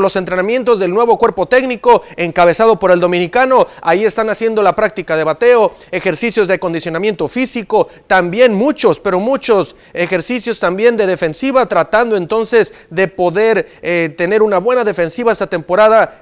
los entrenamientos del nuevo cuerpo técnico encabezado por el dominicano. Ahí están haciendo la práctica de bateo, ejercicios de acondicionamiento físico, también muchos, pero muchos ejercicios también de defensiva, tratando entonces de poder eh, tener una buena defensiva esta temporada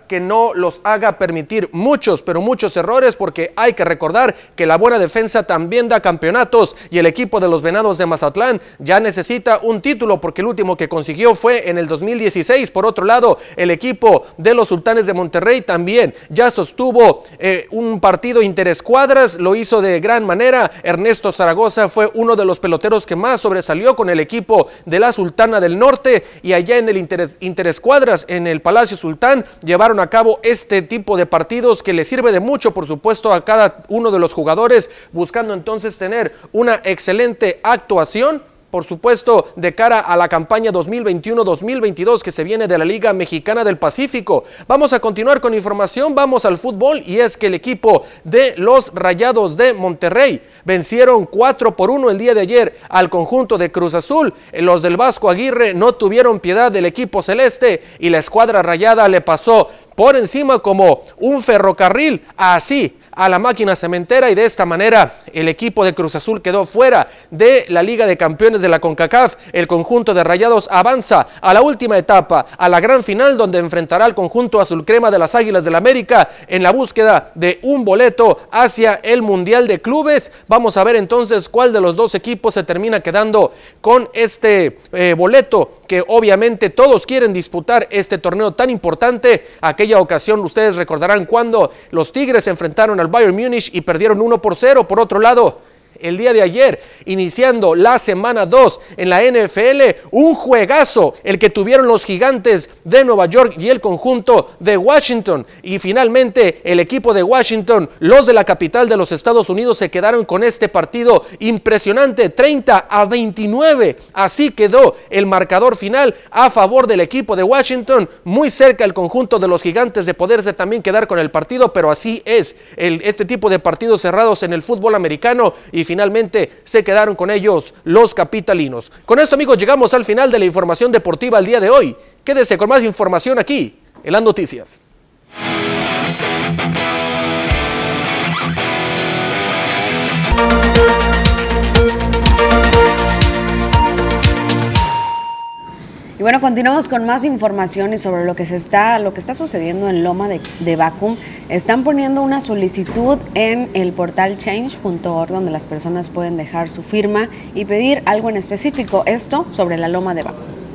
que no los haga permitir muchos, pero muchos errores, porque hay que recordar que la buena defensa también da campeonatos y el equipo de los Venados de Mazatlán ya necesita un título porque el último que consiguió fue en el 2016. Por otro lado, el equipo de los Sultanes de Monterrey también ya sostuvo eh, un partido interescuadras, lo hizo de gran manera. Ernesto Zaragoza fue uno de los peloteros que más sobresalió con el equipo de la Sultana del Norte y allá en el interes- interescuadras en el Palacio Sultán llevaron a cabo este tipo de partidos que le sirve de mucho, por supuesto, a cada uno de los jugadores, buscando entonces tener una excelente actuación por supuesto, de cara a la campaña 2021-2022 que se viene de la Liga Mexicana del Pacífico. Vamos a continuar con información, vamos al fútbol y es que el equipo de los Rayados de Monterrey vencieron 4 por 1 el día de ayer al conjunto de Cruz Azul. Los del Vasco Aguirre no tuvieron piedad del equipo celeste y la escuadra rayada le pasó por encima como un ferrocarril, así a la máquina cementera y de esta manera el equipo de Cruz Azul quedó fuera de la Liga de Campeones de la CONCACAF. El conjunto de Rayados avanza a la última etapa, a la gran final donde enfrentará al conjunto azul crema de las Águilas del la América en la búsqueda de un boleto hacia el Mundial de Clubes. Vamos a ver entonces cuál de los dos equipos se termina quedando con este eh, boleto que obviamente todos quieren disputar este torneo tan importante. Aquella ocasión ustedes recordarán cuando los Tigres enfrentaron al Bayern Múnich y perdieron 1 por 0. Por otro lado, el día de ayer, iniciando la semana 2 en la NFL, un juegazo, el que tuvieron los gigantes de Nueva York y el conjunto de Washington. Y finalmente el equipo de Washington, los de la capital de los Estados Unidos, se quedaron con este partido impresionante, 30 a 29. Así quedó el marcador final a favor del equipo de Washington, muy cerca el conjunto de los gigantes de poderse también quedar con el partido, pero así es el, este tipo de partidos cerrados en el fútbol americano y finalmente se quedaron con ellos los capitalinos. Con esto amigos llegamos al final de la información deportiva el día de hoy. Quédese con más información aquí en las noticias. Y bueno, continuamos con más informaciones sobre lo que se está, lo que está sucediendo en Loma de, de Vacuum. Están poniendo una solicitud en el portal change.org donde las personas pueden dejar su firma y pedir algo en específico. Esto sobre la Loma de Vacuum.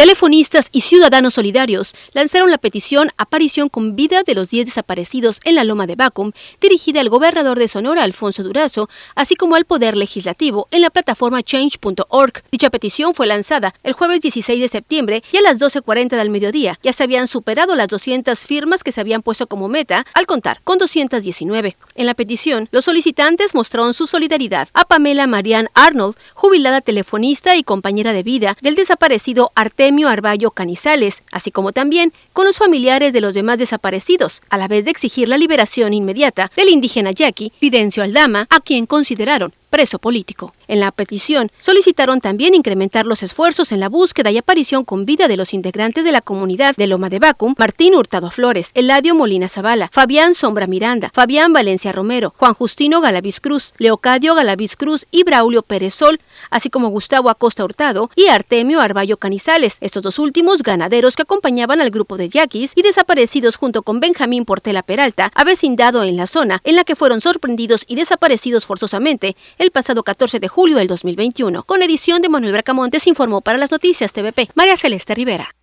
Telefonistas y ciudadanos solidarios lanzaron la petición Aparición con vida de los 10 desaparecidos en la Loma de Bacum, dirigida al gobernador de Sonora, Alfonso Durazo, así como al Poder Legislativo en la plataforma change.org. Dicha petición fue lanzada el jueves 16 de septiembre y a las 12.40 del mediodía. Ya se habían superado las 200 firmas que se habían puesto como meta, al contar con 219. En la petición, los solicitantes mostraron su solidaridad a Pamela Marianne Arnold, jubilada telefonista y compañera de vida del desaparecido Artemio Arballo Canizales, así como también con los familiares de los demás desaparecidos, a la vez de exigir la liberación inmediata del indígena yaqui Fidencio Aldama, a quien consideraron preso político. En la petición solicitaron también incrementar los esfuerzos en la búsqueda y aparición con vida de los integrantes de la comunidad de Loma de Bacum, Martín Hurtado Flores, Eladio Molina Zavala, Fabián Sombra Miranda, Fabián Valencia Romero, Juan Justino Galaviz Cruz, Leocadio Galaviz Cruz y Braulio Pérez Sol, así como Gustavo Acosta Hurtado y Artemio Arballo Canizales, estos dos últimos ganaderos que acompañaban al grupo de yaquis y desaparecidos junto con Benjamín Portela Peralta, avecindado en la zona en la que fueron sorprendidos y desaparecidos forzosamente el pasado 14 de julio del 2021. Con edición de Manuel Bracamontes informó para las noticias TVP María Celeste Rivera.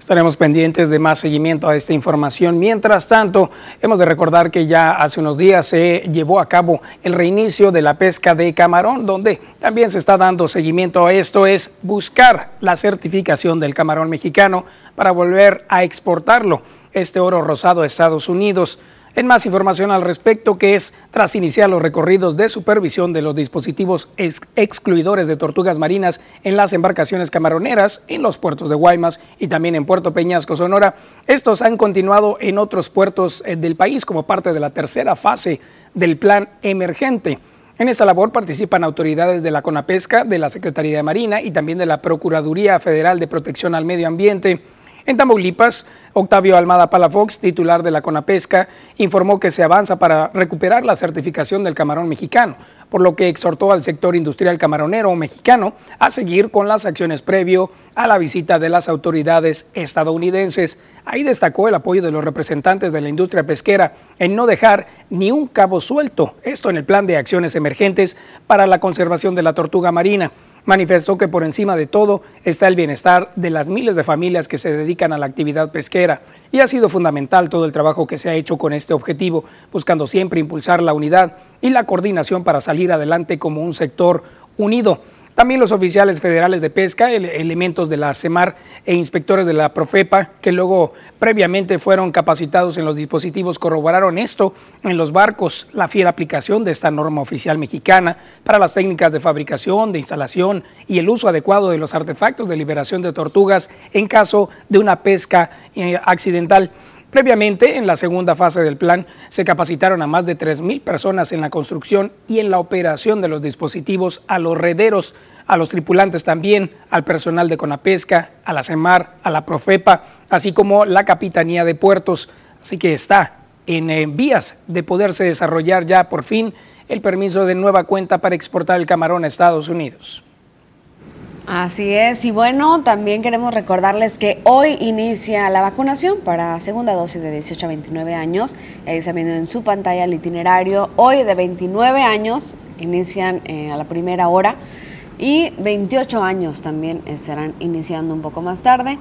Estaremos pendientes de más seguimiento a esta información. Mientras tanto, hemos de recordar que ya hace unos días se llevó a cabo el reinicio de la pesca de camarón, donde también se está dando seguimiento a esto, es buscar la certificación del camarón mexicano para volver a exportarlo, este oro rosado a Estados Unidos. En más información al respecto, que es tras iniciar los recorridos de supervisión de los dispositivos ex excluidores de tortugas marinas en las embarcaciones camaroneras en los puertos de Guaymas y también en Puerto Peñasco, Sonora, estos han continuado en otros puertos eh, del país como parte de la tercera fase del plan emergente. En esta labor participan autoridades de la CONAPESCA, de la Secretaría de Marina y también de la Procuraduría Federal de Protección al Medio Ambiente. En Tamaulipas, Octavio Almada Palafox, titular de la CONAPESCA, informó que se avanza para recuperar la certificación del camarón mexicano, por lo que exhortó al sector industrial camaronero mexicano a seguir con las acciones previo a la visita de las autoridades estadounidenses. Ahí destacó el apoyo de los representantes de la industria pesquera en no dejar ni un cabo suelto, esto en el plan de acciones emergentes para la conservación de la tortuga marina manifestó que por encima de todo está el bienestar de las miles de familias que se dedican a la actividad pesquera y ha sido fundamental todo el trabajo que se ha hecho con este objetivo, buscando siempre impulsar la unidad y la coordinación para salir adelante como un sector unido. También los oficiales federales de pesca, elementos de la CEMAR e inspectores de la Profepa, que luego previamente fueron capacitados en los dispositivos, corroboraron esto en los barcos, la fiel aplicación de esta norma oficial mexicana para las técnicas de fabricación, de instalación y el uso adecuado de los artefactos de liberación de tortugas en caso de una pesca eh, accidental. Previamente, en la segunda fase del plan, se capacitaron a más de 3.000 personas en la construcción y en la operación de los dispositivos a los rederos, a los tripulantes también, al personal de Conapesca, a la CEMAR, a la Profepa, así como la Capitanía de Puertos. Así que está en eh, vías de poderse desarrollar ya por fin el permiso de nueva cuenta para exportar el camarón a Estados Unidos. Así es, y bueno, también queremos recordarles que hoy inicia la vacunación para segunda dosis de 18 a 29 años. Ahí están viendo en su pantalla el itinerario. Hoy de 29 años inician eh, a la primera hora y 28 años también estarán iniciando un poco más tarde,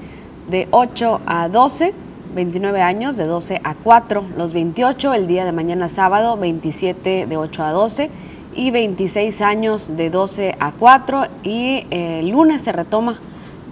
de 8 a 12. 29 años de 12 a 4, los 28 el día de mañana sábado, 27 de 8 a 12 y 26 años de 12 a 4 y eh, el lunes se retoma,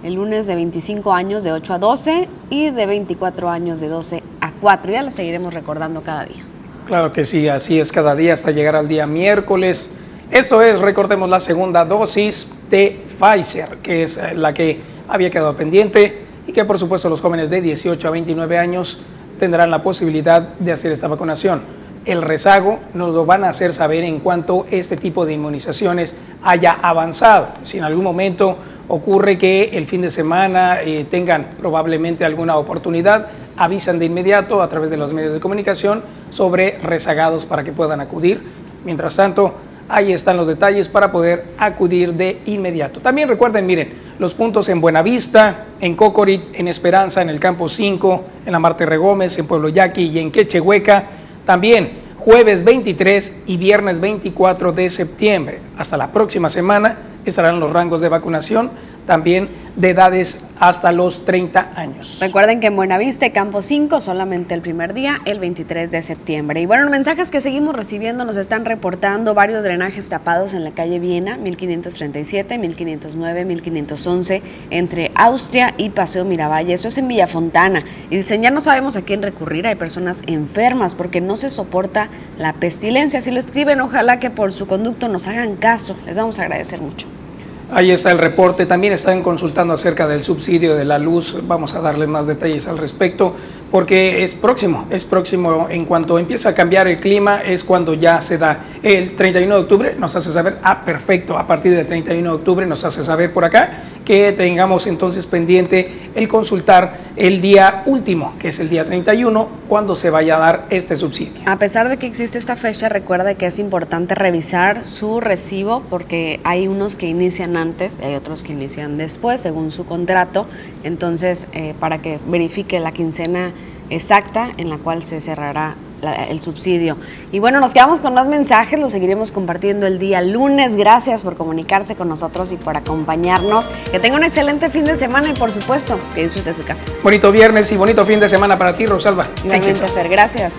el lunes de 25 años de 8 a 12 y de 24 años de 12 a 4. Ya la seguiremos recordando cada día. Claro que sí, así es cada día hasta llegar al día miércoles. Esto es, recordemos, la segunda dosis de Pfizer, que es eh, la que había quedado pendiente y que por supuesto los jóvenes de 18 a 29 años tendrán la posibilidad de hacer esta vacunación el rezago nos lo van a hacer saber en cuanto este tipo de inmunizaciones haya avanzado. Si en algún momento ocurre que el fin de semana eh, tengan probablemente alguna oportunidad, avisan de inmediato a través de los medios de comunicación sobre rezagados para que puedan acudir. Mientras tanto, ahí están los detalles para poder acudir de inmediato. También recuerden, miren, los puntos en Buenavista, en Cocorit, en Esperanza, en el Campo 5, en la Marte Regómez, en Pueblo Yaqui y en Quechehueca también jueves 23 y viernes 24 de septiembre. Hasta la próxima semana estarán los rangos de vacunación también de edades hasta los 30 años. Recuerden que en Buenavista, Campo 5, solamente el primer día, el 23 de septiembre. Y bueno, mensajes que seguimos recibiendo nos están reportando varios drenajes tapados en la calle Viena, 1537, 1509, 1511, entre Austria y Paseo Miravalle. Eso es en Villafontana. Y dicen, ya no sabemos a quién recurrir, hay personas enfermas porque no se soporta la pestilencia. Si lo escriben, ojalá que por su conducto nos hagan caso. Les vamos a agradecer mucho. Ahí está el reporte. También están consultando acerca del subsidio de la luz. Vamos a darle más detalles al respecto porque es próximo, es próximo. En cuanto empieza a cambiar el clima es cuando ya se da. El 31 de octubre nos hace saber, ah, perfecto, a partir del 31 de octubre nos hace saber por acá que tengamos entonces pendiente el consultar el día último, que es el día 31, cuando se vaya a dar este subsidio. A pesar de que existe esta fecha, recuerda que es importante revisar su recibo porque hay unos que inician antes y hay otros que inician después, según su contrato. Entonces, eh, para que verifique la quincena exacta en la cual se cerrará el subsidio. Y bueno, nos quedamos con más mensajes, los seguiremos compartiendo el día lunes. Gracias por comunicarse con nosotros y por acompañarnos. Que tenga un excelente fin de semana y por supuesto que disfrute su café. Bonito viernes y bonito fin de semana para ti, Rosalba. Igualmente, Fer, gracias.